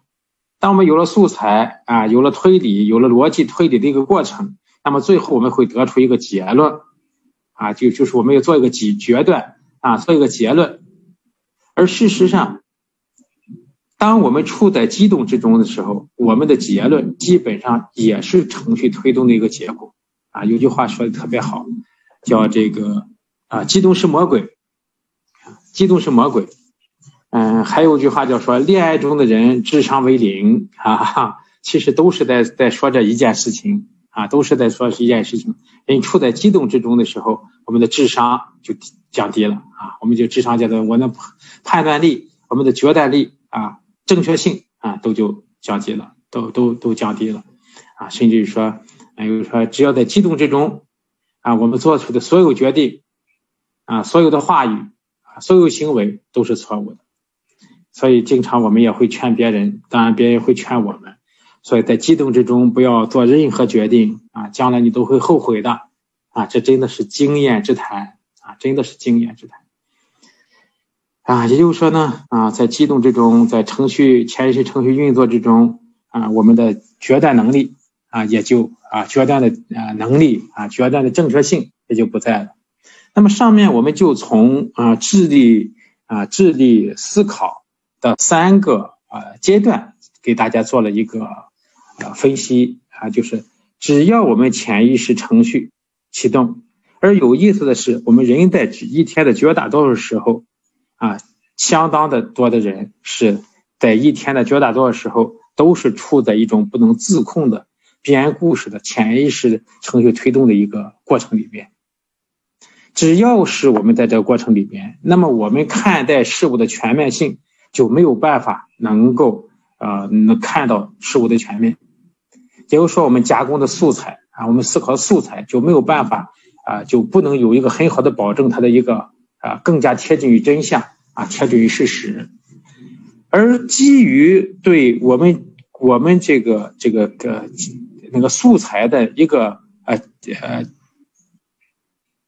当我们有了素材啊，有了推理，有了逻辑推理的一个过程，那么最后我们会得出一个结论，啊，就就是我们要做一个决决断。啊，做一个结论。而事实上，当我们处在激动之中的时候，我们的结论基本上也是程序推动的一个结果。啊，有句话说的特别好，叫这个啊，激动是魔鬼，激动是魔鬼。嗯，还有一句话叫说，恋爱中的人智商为零啊，其实都是在在说这一件事情啊，都是在说一件事情。人处在激动之中的时候，我们的智商就。降低了啊，我们就智商阶段，我的判断力、我们的决断力啊、正确性啊，都就降低了，都都都降低了啊，甚至于说，比如说，只要在激动之中啊，我们做出的所有决定啊、所有的话语啊、所有行为都是错误的，所以经常我们也会劝别人，当然别人会劝我们，所以在激动之中不要做任何决定啊，将来你都会后悔的啊，这真的是经验之谈。啊，真的是经验之谈啊！也就是说呢，啊，在激动之中，在程序潜意识程序运作之中啊，我们的决断能力啊，也就啊，决断的啊能力啊，决断的正确性也就不在了。那么上面我们就从啊智力啊智力思考的三个啊阶段给大家做了一个啊分析啊，就是只要我们潜意识程序启动。而有意思的是，我们人在一天的绝大多数时候，啊，相当的多的人是在一天的绝大多数时候都是处在一种不能自控的编故事的潜意识程序推动的一个过程里边。只要是我们在这个过程里边，那么我们看待事物的全面性就没有办法能够呃能看到事物的全面。也就是说，我们加工的素材啊，我们思考的素材就没有办法。啊，就不能有一个很好的保证，它的一个啊更加贴近于真相啊，贴近于事实。而基于对我们我们这个这个个那个素材的一个呃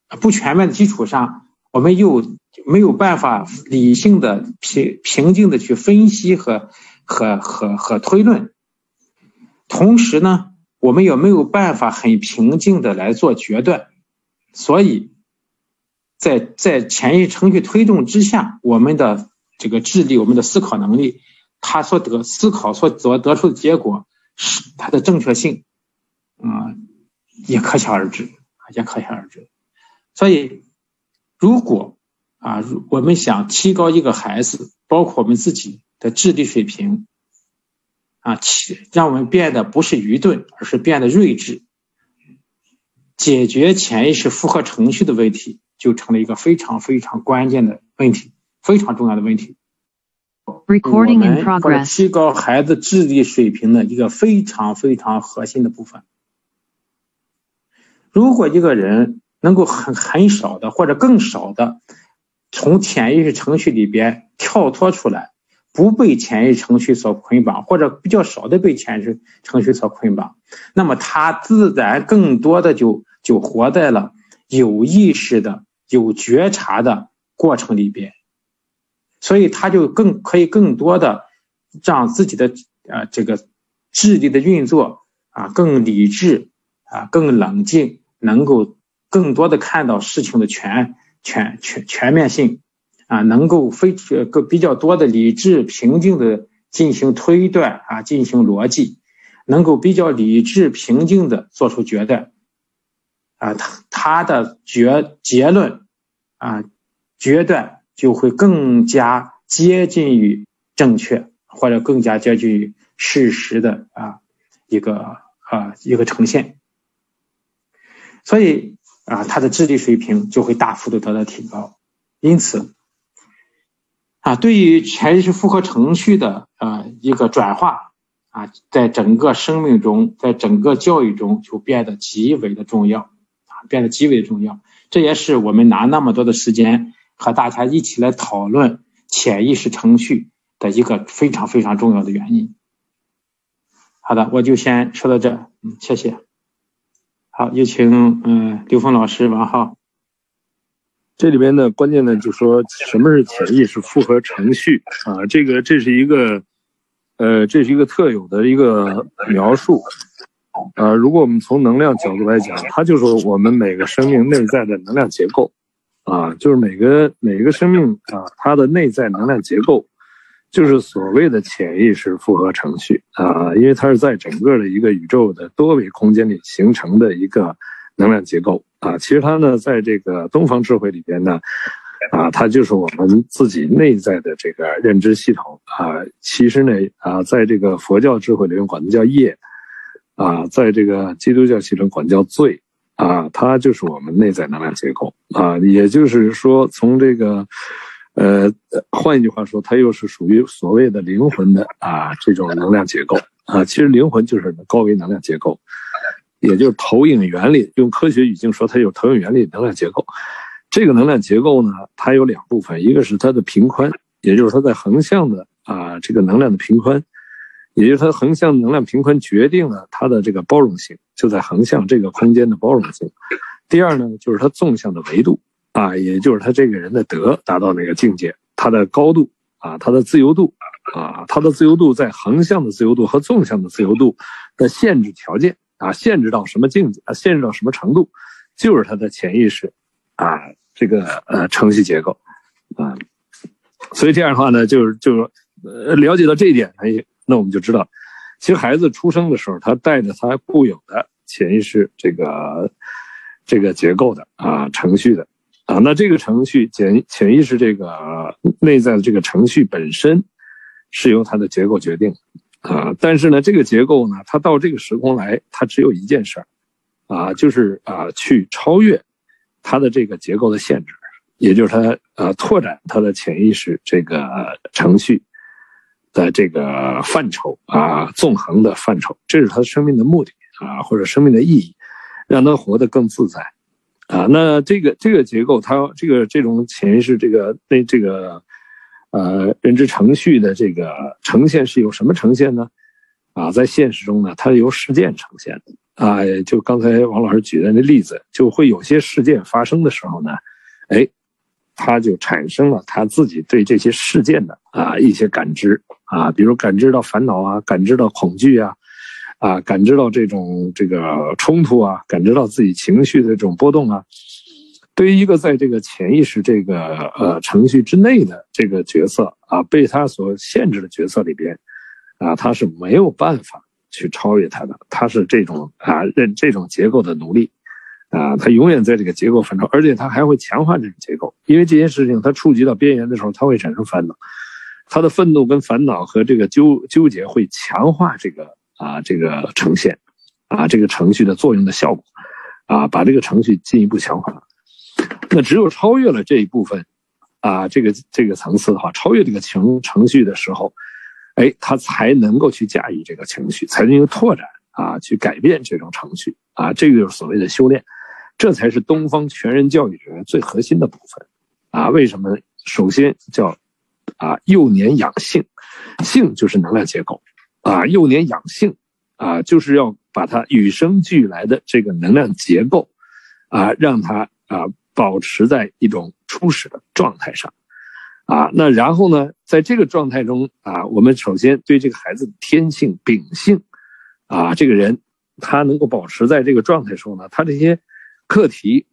呃不全面的基础上，我们又没有办法理性的平平静的去分析和和和和推论。同时呢，我们也没有办法很平静的来做决断。所以，在在潜意识程序推动之下，我们的这个智力、我们的思考能力，他所得思考所得得出的结果是它的正确性，啊，也可想而知，也可想而知。所以，如果啊，我们想提高一个孩子，包括我们自己的智力水平，啊，提让我们变得不是愚钝，而是变得睿智。解决潜意识负荷程序的问题，就成了一个非常非常关键的问题，非常重要的问题。Recording in progress。提高孩子智力水平的一个非常非常核心的部分。如果一个人能够很很少的或者更少的从潜意识程序里边跳脱出来。不被潜意识程序所捆绑，或者比较少的被潜意识程序所捆绑，那么他自然更多的就就活在了有意识的、有觉察的过程里边，所以他就更可以更多的让自己的呃这个智力的运作啊更理智啊更冷静，能够更多的看到事情的全全全全面性。啊，能够非个比较多的理智平静的进行推断啊，进行逻辑，能够比较理智平静的做出决断啊，他他的决结论啊，决断就会更加接近于正确，或者更加接近于事实的啊一个啊一个呈现。所以啊，他的智力水平就会大幅度得到提高。因此，啊，对于潜意识复合程序的啊一个转化啊，在整个生命中，在整个教育中就变得极为的重要，变得极为重要。这也是我们拿那么多的时间和大家一起来讨论潜意识程序的一个非常非常重要的原因。好的，我就先说到这，嗯，谢谢。好，有请嗯刘峰老师、王浩。这里边呢，关键呢，就说什么是潜意识复合程序啊？这个这是一个，呃，这是一个特有的一个描述。啊，如果我们从能量角度来讲，它就是我们每个生命内在的能量结构。啊，就是每个每个生命啊，它的内在能量结构，就是所谓的潜意识复合程序啊，因为它是在整个的一个宇宙的多维空间里形成的一个能量结构啊。其实它呢，在这个东方智慧里边呢，啊，它就是我们自己内在的这个认知系统啊。其实呢，啊，在这个佛教智慧里面管它叫业，啊，在这个基督教系统管叫罪。啊，它就是我们内在能量结构啊，也就是说，从这个，呃，换一句话说，它又是属于所谓的灵魂的啊这种能量结构啊。其实灵魂就是高维能量结构，也就是投影原理。用科学语境说，它有投影原理能量结构。这个能量结构呢，它有两部分，一个是它的平宽，也就是它在横向的啊这个能量的平宽。也就是它横向能量平宽决定了它的这个包容性，就在横向这个空间的包容性。第二呢，就是它纵向的维度啊，也就是他这个人的德达到那个境界，他的高度啊，他的自由度啊，他的自由度在横向的自由度和纵向的自由度的限制条件啊，限制到什么境界啊，限制到什么程度，就是他的潜意识啊，这个呃程序结构啊。所以这样的话呢，就是就是呃了解到这一点，哎。那我们就知道，其实孩子出生的时候，他带着他固有的潜意识这个这个结构的啊程序的。啊，那这个程序潜潜意识这个内在的这个程序本身是由它的结构决定啊，但是呢，这个结构呢，它到这个时空来，它只有一件事儿。啊，就是啊去超越它的这个结构的限制，也就是它呃拓展它的潜意识这个程序。的这个范畴啊，纵横的范畴，这是他生命的目的啊，或者生命的意义，让他活得更自在啊。那这个这个结构，它这个这种潜意识这个那这个呃认知程序的这个呈现是由什么呈现呢？啊，在现实中呢，它是由事件呈现的啊。就刚才王老师举的那例子，就会有些事件发生的时候呢，哎。他就产生了他自己对这些事件的啊一些感知啊，比如感知到烦恼啊，感知到恐惧啊，啊，感知到这种这个冲突啊，感知到自己情绪的这种波动啊。对于一个在这个潜意识这个呃程序之内的这个角色啊，被他所限制的角色里边啊，他是没有办法去超越他的，他是这种啊认这种结构的奴隶。啊，他永远在这个结构范畴，而且他还会强化这种结构，因为这些事情他触及到边缘的时候，他会产生烦恼，他的愤怒跟烦恼和这个纠纠结会强化这个啊这个呈现，啊这个程序的作用的效果，啊把这个程序进一步强化。那只有超越了这一部分，啊这个这个层次的话，超越这个程程序的时候，哎，他才能够去驾驭这个情绪，才能够拓展啊去改变这种程序啊，这个就是所谓的修炼。这才是东方全人教育里面最核心的部分，啊，为什么？首先叫，啊，幼年养性，性就是能量结构，啊，幼年养性，啊，就是要把它与生俱来的这个能量结构，啊，让它啊保持在一种初始的状态上，啊，那然后呢，在这个状态中，啊，我们首先对这个孩子的天性秉性，啊，这个人他能够保持在这个状态时候呢，他这些。课题，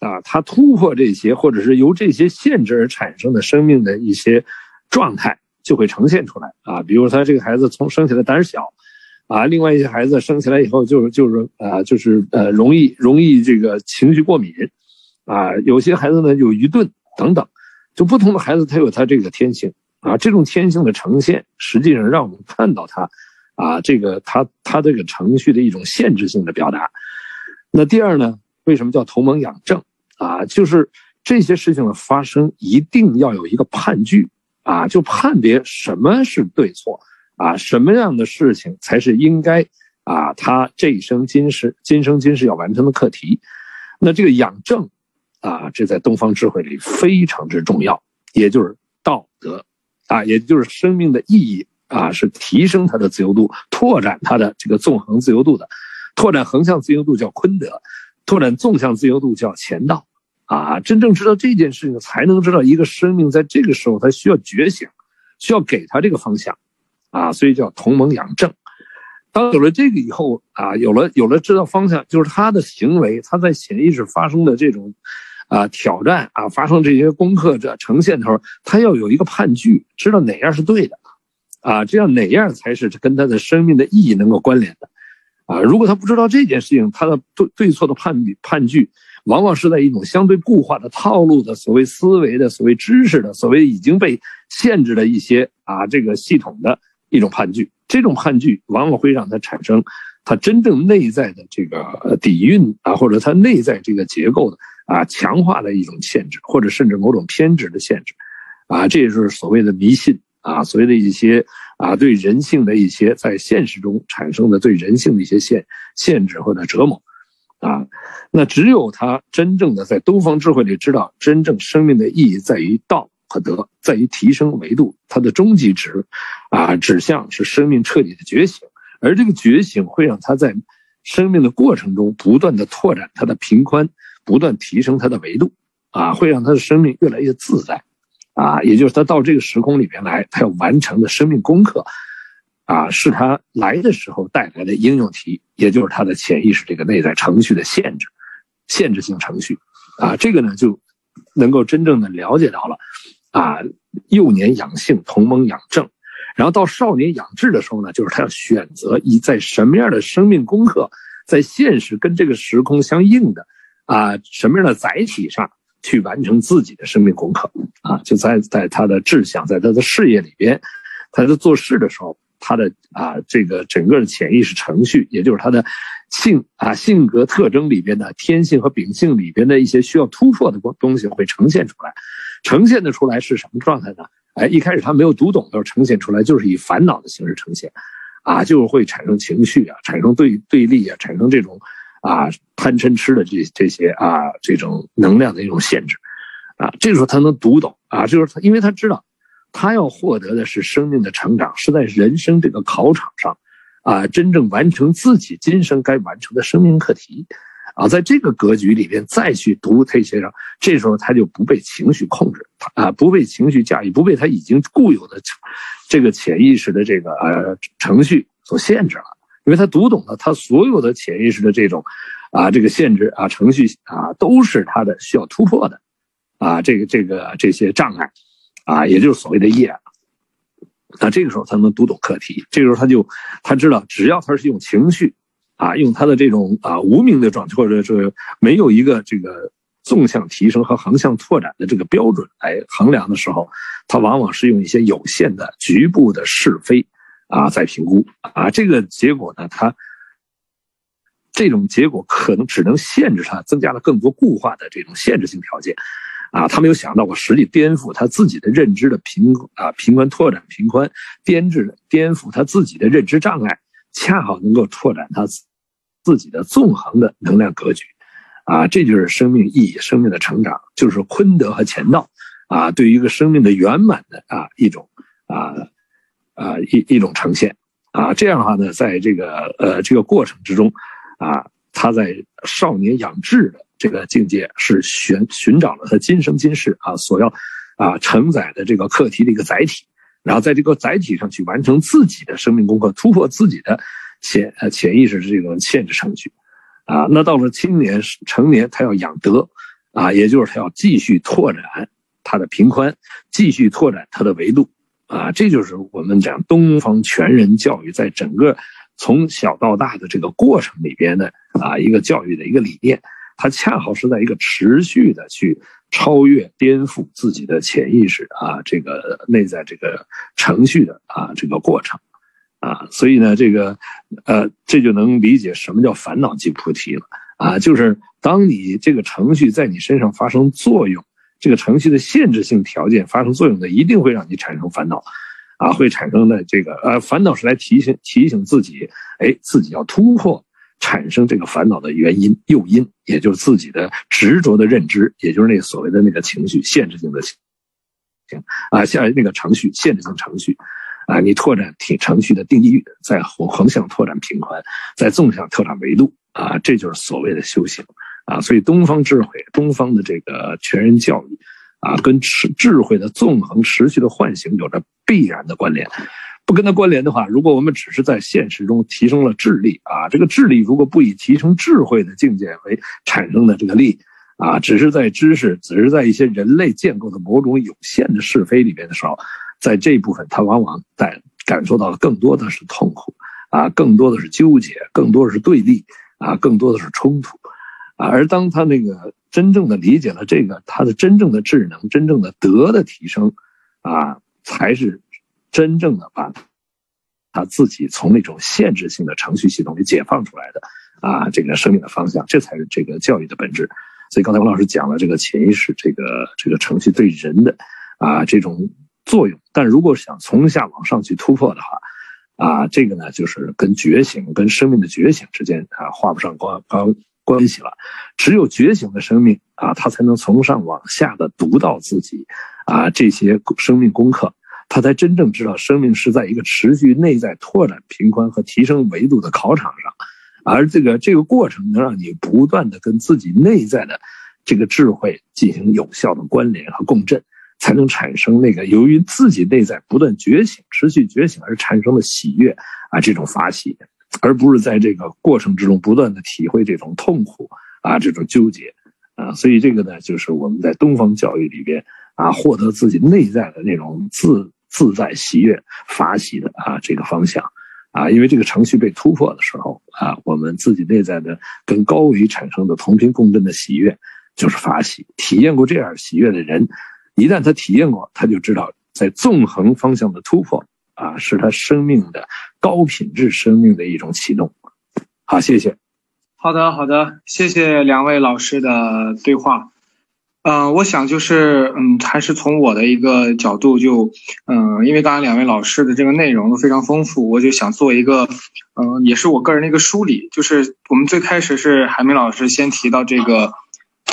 啊，他突破这些，或者是由这些限制而产生的生命的一些状态，就会呈现出来啊。比如他这个孩子从生起来胆小，啊，另外一些孩子生起来以后就就是啊，就是呃，容易容易这个情绪过敏，啊，有些孩子呢有愚钝等等，就不同的孩子他有他这个天性啊，这种天性的呈现，实际上让我们看到他啊，这个他他这个程序的一种限制性的表达。那第二呢，为什么叫同盟养正啊？就是这些事情的发生一定要有一个判据啊，就判别什么是对错啊，什么样的事情才是应该啊，他这一生今世今生今世要完成的课题。那这个养正啊，这在东方智慧里非常之重要，也就是道德啊，也就是生命的意义啊，是提升它的自由度，拓展它的这个纵横自由度的。拓展横向自由度叫坤德，拓展纵向自由度叫前道，啊，真正知道这件事情，才能知道一个生命在这个时候他需要觉醒，需要给他这个方向，啊，所以叫同盟养正。当有了这个以后，啊，有了有了知道方向，就是他的行为，他在潜意识发生的这种，啊，挑战啊，发生这些功课这呈现的时候，他要有一个判据，知道哪样是对的，啊，这样哪样才是跟他的生命的意义能够关联的。啊，如果他不知道这件事情，他的对对错的判判据，往往是在一种相对固化的套路的所谓思维的所谓知识的所谓已经被限制的一些啊这个系统的一种判据，这种判据往往会让他产生他真正内在的这个底蕴啊，或者他内在这个结构的啊强化的一种限制，或者甚至某种偏执的限制，啊，这也是所谓的迷信啊，所谓的一些。啊，对人性的一些在现实中产生的对人性的一些限限制或者折磨，啊，那只有他真正的在东方智慧里知道，真正生命的意义在于道和德，在于提升维度，它的终极值，啊，指向是生命彻底的觉醒，而这个觉醒会让他在生命的过程中不断的拓展他的平宽，不断提升他的维度，啊，会让他的生命越来越自在。啊，也就是他到这个时空里面来，他要完成的生命功课，啊，是他来的时候带来的应用题，也就是他的潜意识这个内在程序的限制，限制性程序，啊，这个呢就能够真正的了解到了，啊，幼年养性，同盟养正，然后到少年养志的时候呢，就是他要选择一在什么样的生命功课，在现实跟这个时空相应的，啊，什么样的载体上。去完成自己的生命功课啊！就在在他的志向，在他的事业里边，他在做事的时候，他的啊这个整个的潜意识程序，也就是他的性啊性格特征里边的天性和秉性里边的一些需要突破的东东西会呈现出来。呈现的出来是什么状态呢？哎，一开始他没有读懂的时候，呈现出来就是以烦恼的形式呈现，啊，就会产生情绪啊，产生对对立啊，产生这种。啊，贪嗔痴的这这些啊，这种能量的一种限制，啊，这时候他能读懂啊，就是他，因为他知道，他要获得的是生命的成长，是在人生这个考场上，啊，真正完成自己今生该完成的生命课题，啊，在这个格局里边再去读这些上，这时候他就不被情绪控制，啊，不被情绪驾驭，不被他已经固有的这个潜意识的这个呃程序所限制了。因为他读懂了，他所有的潜意识的这种，啊，这个限制啊，程序啊，都是他的需要突破的，啊，这个这个这些障碍，啊，也就是所谓的业。那这个时候他能读懂课题，这个时候他就他知道，只要他是用情绪，啊，用他的这种啊无名的状态，或者是没有一个这个纵向提升和横向拓展的这个标准来衡量的时候，他往往是用一些有限的局部的是非。啊，在评估。啊，这个结果呢，它这种结果可能只能限制它，增加了更多固化的这种限制性条件，啊，他没有想到我实际颠覆他自己的认知的平啊平宽拓展平宽颠制颠覆他自己的认知障碍，恰好能够拓展他自己的纵横的能量格局，啊，这就是生命意义、生命的成长，就是坤德和乾道，啊，对于一个生命的圆满的啊一种啊。啊，一一种呈现，啊，这样的话呢，在这个呃这个过程之中，啊，他在少年养志的这个境界是寻寻找了他今生今世啊所要啊承载的这个课题的一个载体，然后在这个载体上去完成自己的生命功课，突破自己的潜潜意识的这种限制程序，啊，那到了青年成年，他要养德，啊，也就是他要继续拓展他的平宽，继续拓展他的维度。啊，这就是我们讲东方全人教育在整个从小到大的这个过程里边的啊一个教育的一个理念，它恰好是在一个持续的去超越、颠覆自己的潜意识啊，这个内在这个程序的啊这个过程。啊，所以呢，这个呃，这就能理解什么叫烦恼即菩提了。啊，就是当你这个程序在你身上发生作用，这个程序的限制性条件发生作用的，一定会让你产生烦恼啊，会产生的这个呃烦恼是来提醒提醒自己，哎，自己要突破。产生这个烦恼的原因诱因，也就是自己的执着的认知，也就是那所谓的那个情绪限制性的情啊，像那个程序限制性程序啊，你拓展程程序的定义，在横横向拓展平宽，在纵向拓展维度啊，这就是所谓的修行啊。所以东方智慧，东方的这个全人教育啊，跟智智慧的纵横持续的唤醒有着必然的关联。不跟它关联的话，如果我们只是在现实中提升了智力啊，这个智力如果不以提升智慧的境界为产生的这个力啊，只是在知识，只是在一些人类建构的某种有限的是非里面的时候，在这一部分，他往往在感受到的更多的是痛苦啊，更多的是纠结，更多的是对立啊，更多的是冲突。而当他那个真正的理解了这个，他的真正的智能，真正的德的提升啊，才是。真正的把他自己从那种限制性的程序系统里解放出来的啊，这个生命的方向，这才是这个教育的本质。所以刚才王老师讲了这个潜意识，这个这个程序对人的啊这种作用。但如果想从下往上去突破的话，啊，这个呢就是跟觉醒、跟生命的觉醒之间啊画不上关高关系了。只有觉醒的生命啊，他才能从上往下的读到自己啊这些生命功课。他才真正知道，生命是在一个持续内在拓展平宽和提升维度的考场上，而这个这个过程能让你不断的跟自己内在的这个智慧进行有效的关联和共振，才能产生那个由于自己内在不断觉醒、持续觉醒而产生的喜悦啊，这种法喜，而不是在这个过程之中不断的体会这种痛苦啊，这种纠结啊，所以这个呢，就是我们在东方教育里边啊，获得自己内在的那种自。自在喜悦法喜的啊这个方向，啊，因为这个程序被突破的时候啊，我们自己内在的跟高维产生的同频共振的喜悦就是法喜。体验过这样喜悦的人，一旦他体验过，他就知道在纵横方向的突破啊，是他生命的高品质生命的一种启动。好，谢谢。好的，好的，谢谢两位老师的对话。嗯，我想就是，嗯，还是从我的一个角度，就，嗯，因为刚才两位老师的这个内容都非常丰富，我就想做一个，嗯，也是我个人的一个梳理。就是我们最开始是海明老师先提到这个，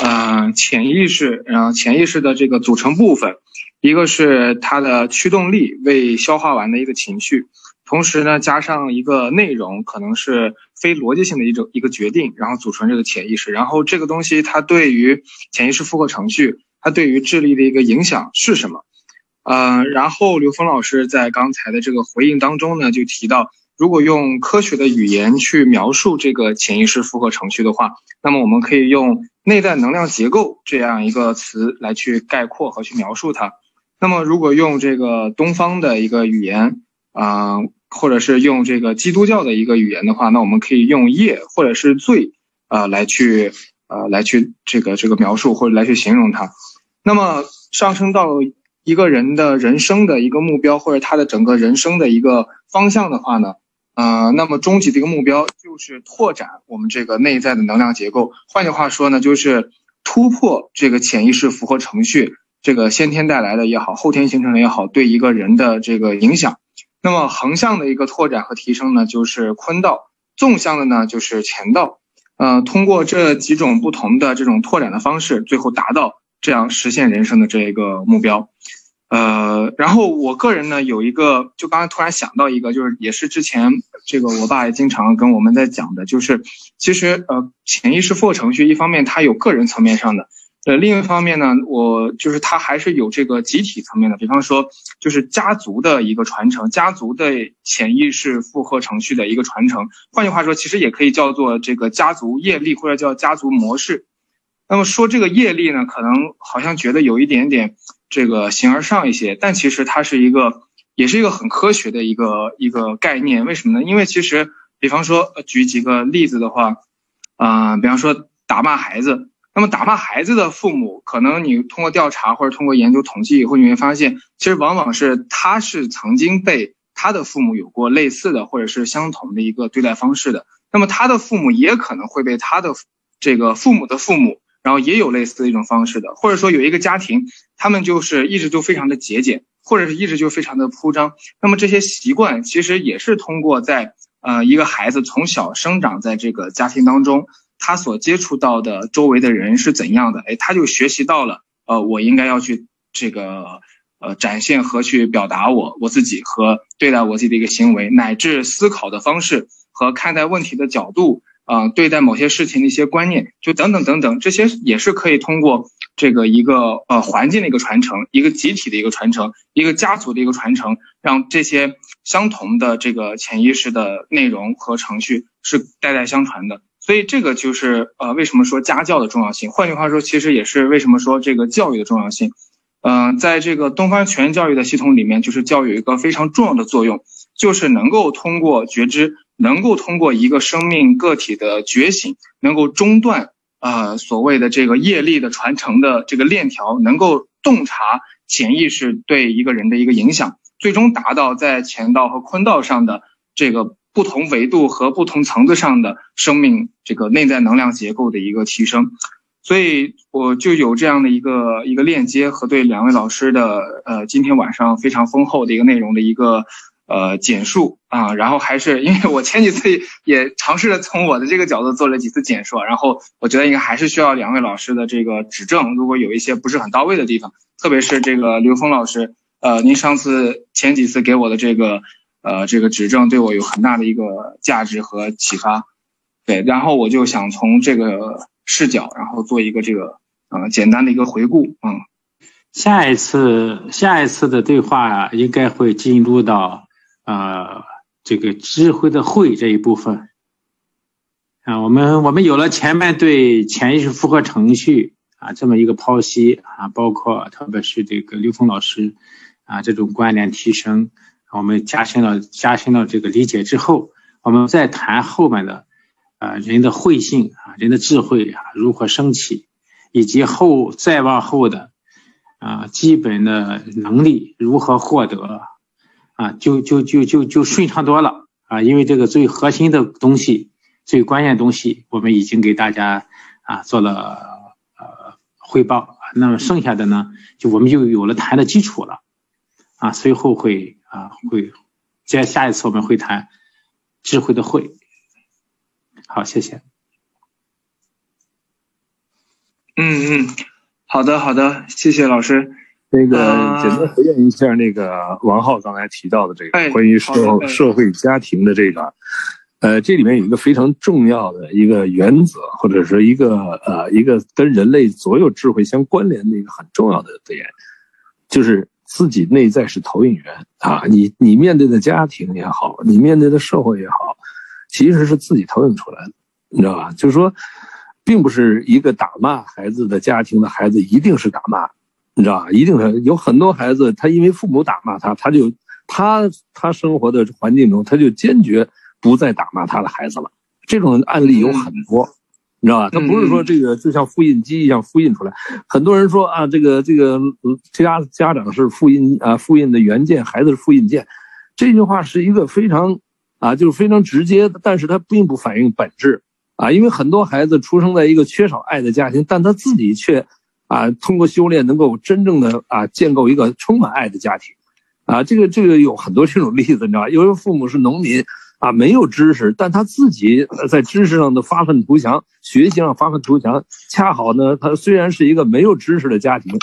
呃，潜意识，然后潜意识的这个组成部分，一个是它的驱动力，未消化完的一个情绪。同时呢，加上一个内容，可能是非逻辑性的一种一个决定，然后组成这个潜意识。然后这个东西它对于潜意识复合程序，它对于智力的一个影响是什么？呃，然后刘峰老师在刚才的这个回应当中呢，就提到，如果用科学的语言去描述这个潜意识复合程序的话，那么我们可以用内在能量结构这样一个词来去概括和去描述它。那么如果用这个东方的一个语言啊。或者是用这个基督教的一个语言的话，那我们可以用业或者是罪啊来去呃来去这个这个描述或者来去形容它。那么上升到一个人的人生的一个目标或者他的整个人生的一个方向的话呢，呃，那么终极的一个目标就是拓展我们这个内在的能量结构。换句话说呢，就是突破这个潜意识符合程序，这个先天带来的也好，后天形成的也好，对一个人的这个影响。那么横向的一个拓展和提升呢，就是坤道；纵向的呢，就是乾道。呃，通过这几种不同的这种拓展的方式，最后达到这样实现人生的这一个目标。呃，然后我个人呢，有一个，就刚才突然想到一个，就是也是之前这个我爸也经常跟我们在讲的，就是其实呃，潜意识复合程序，一方面它有个人层面上的。呃，另一方面呢，我就是它还是有这个集体层面的，比方说就是家族的一个传承，家族的潜意识复合程序的一个传承。换句话说，其实也可以叫做这个家族业力或者叫家族模式。那么说这个业力呢，可能好像觉得有一点点这个形而上一些，但其实它是一个，也是一个很科学的一个一个概念。为什么呢？因为其实，比方说举几个例子的话，啊，比方说打骂孩子。那么打骂孩子的父母，可能你通过调查或者通过研究统计以后，你会发现，其实往往是他是曾经被他的父母有过类似的或者是相同的一个对待方式的。那么他的父母也可能会被他的这个父母的父母，然后也有类似的一种方式的，或者说有一个家庭，他们就是一直就非常的节俭，或者是一直就非常的铺张。那么这些习惯其实也是通过在呃一个孩子从小生长在这个家庭当中。他所接触到的周围的人是怎样的？哎，他就学习到了，呃，我应该要去这个呃展现和去表达我我自己和对待我自己的一个行为，乃至思考的方式和看待问题的角度，啊，对待某些事情的一些观念，就等等等等，这些也是可以通过这个一个呃环境的一个传承，一个集体的一个传承，一个家族的一个传承，让这些相同的这个潜意识的内容和程序是代代相传的。所以这个就是呃，为什么说家教的重要性？换句话说，其实也是为什么说这个教育的重要性。嗯，在这个东方全教育的系统里面，就是教育有一个非常重要的作用，就是能够通过觉知，能够通过一个生命个体的觉醒，能够中断啊所谓的这个业力的传承的这个链条，能够洞察潜意识对一个人的一个影响，最终达到在前道和坤道上的这个。不同维度和不同层次上的生命这个内在能量结构的一个提升，所以我就有这样的一个一个链接和对两位老师的呃今天晚上非常丰厚的一个内容的一个呃简述啊，然后还是因为我前几次也尝试着从我的这个角度做了几次简述，然后我觉得应该还是需要两位老师的这个指正，如果有一些不是很到位的地方，特别是这个刘峰老师，呃，您上次前几次给我的这个。呃，这个指正对我有很大的一个价值和启发，对，然后我就想从这个视角，然后做一个这个呃简单的一个回顾，嗯，下一次下一次的对话应该会进入到呃这个智慧的慧这一部分，啊，我们我们有了前面对潜意识复合程序啊这么一个剖析啊，包括特别是这个刘峰老师啊这种观念提升。我们加深了加深了这个理解之后，我们再谈后面的，啊人的慧性啊人的智慧啊如何升起，以及后再往后的，啊基本的能力如何获得，啊就就就就就顺畅多了啊，因为这个最核心的东西，最关键东西我们已经给大家啊做了呃汇报，那么剩下的呢，就我们就有了谈的基础了，啊随后会。啊，会，接下一次我们会谈智慧的慧。好，谢谢。嗯嗯，好的好的，谢谢老师。那个简单回应一下那个王浩刚才提到的这个关于社社会家庭的这个，呃，这里面有一个非常重要的一个原则，或者说一个呃一个跟人类所有智慧相关联的一个很重要的点，就是。自己内在是投影源啊，你你面对的家庭也好，你面对的社会也好，其实是自己投影出来的，你知道吧？就是说，并不是一个打骂孩子的家庭的孩子一定是打骂，你知道吧？一定是有很多孩子，他因为父母打骂他，他就他他生活的环境中，他就坚决不再打骂他的孩子了。这种案例有很多。你知道吧？他不是说这个就像复印机一样复印出来。很多人说啊，这个这个家家长是复印啊复印的原件，孩子是复印件。这句话是一个非常啊，就是非常直接，但是它并不反映本质啊。因为很多孩子出生在一个缺少爱的家庭，但他自己却啊通过修炼能够真正的啊建构一个充满爱的家庭啊。这个这个有很多这种例子，你知道吧？有的父母是农民。啊，没有知识，但他自己在知识上的发愤图强，学习上发愤图强，恰好呢，他虽然是一个没有知识的家庭，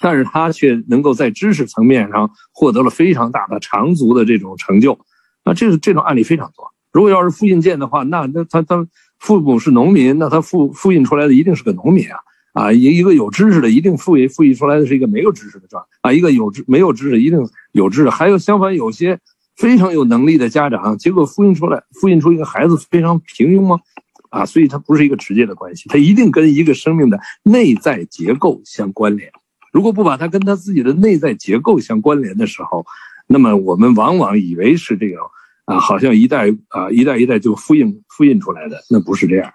但是他却能够在知识层面上获得了非常大的长足的这种成就。那这个这种案例非常多。如果要是复印件的话，那那他他父母是农民，那他复复印出来的一定是个农民啊啊，一一个有知识的一定复印复印出来的是一个没有知识的状态啊，一个有知没有知识一定有知识，还有相反有些。非常有能力的家长，结果复印出来，复印出一个孩子非常平庸吗？啊，所以它不是一个直接的关系，它一定跟一个生命的内在结构相关联。如果不把它跟他自己的内在结构相关联的时候，那么我们往往以为是这个啊，好像一代啊一代一代就复印复印出来的，那不是这样。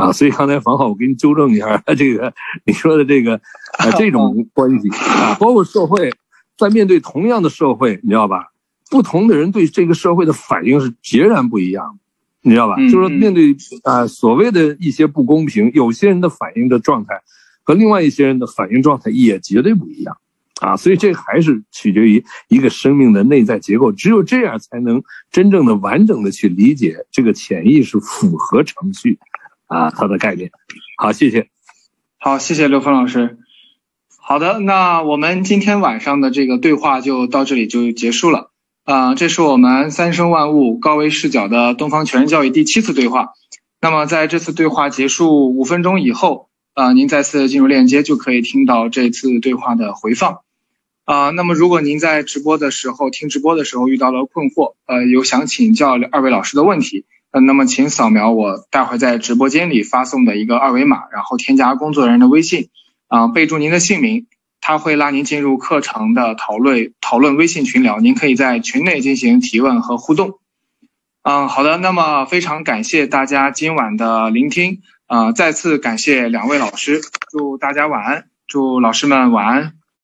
啊，所以刚才房浩，我给你纠正一下，这个你说的这个啊这种 关系啊，包括社会在面对同样的社会，你知道吧？不同的人对这个社会的反应是截然不一样的，你知道吧？就是说面对啊所谓的一些不公平，有些人的反应的状态和另外一些人的反应状态也绝对不一样。啊，所以这还是取决于一个生命的内在结构，只有这样才能真正的完整的去理解这个潜意识符合程序，啊，它的概念。好，谢谢。好，谢谢刘峰老师。好的，那我们今天晚上的这个对话就到这里就结束了。啊，这是我们三生万物高维视角的东方全人教育第七次对话。那么在这次对话结束五分钟以后，啊，您再次进入链接就可以听到这次对话的回放。啊，那么如果您在直播的时候听直播的时候遇到了困惑，呃，有想请教二位老师的问题，嗯，那么请扫描我待会儿在直播间里发送的一个二维码，然后添加工作人员的微信，啊，备注您的姓名，他会拉您进入课程的讨论讨论微信群聊，您可以在群内进行提问和互动。嗯，好的，那么非常感谢大家今晚的聆听，啊，再次感谢两位老师，祝大家晚安，祝老师们晚安。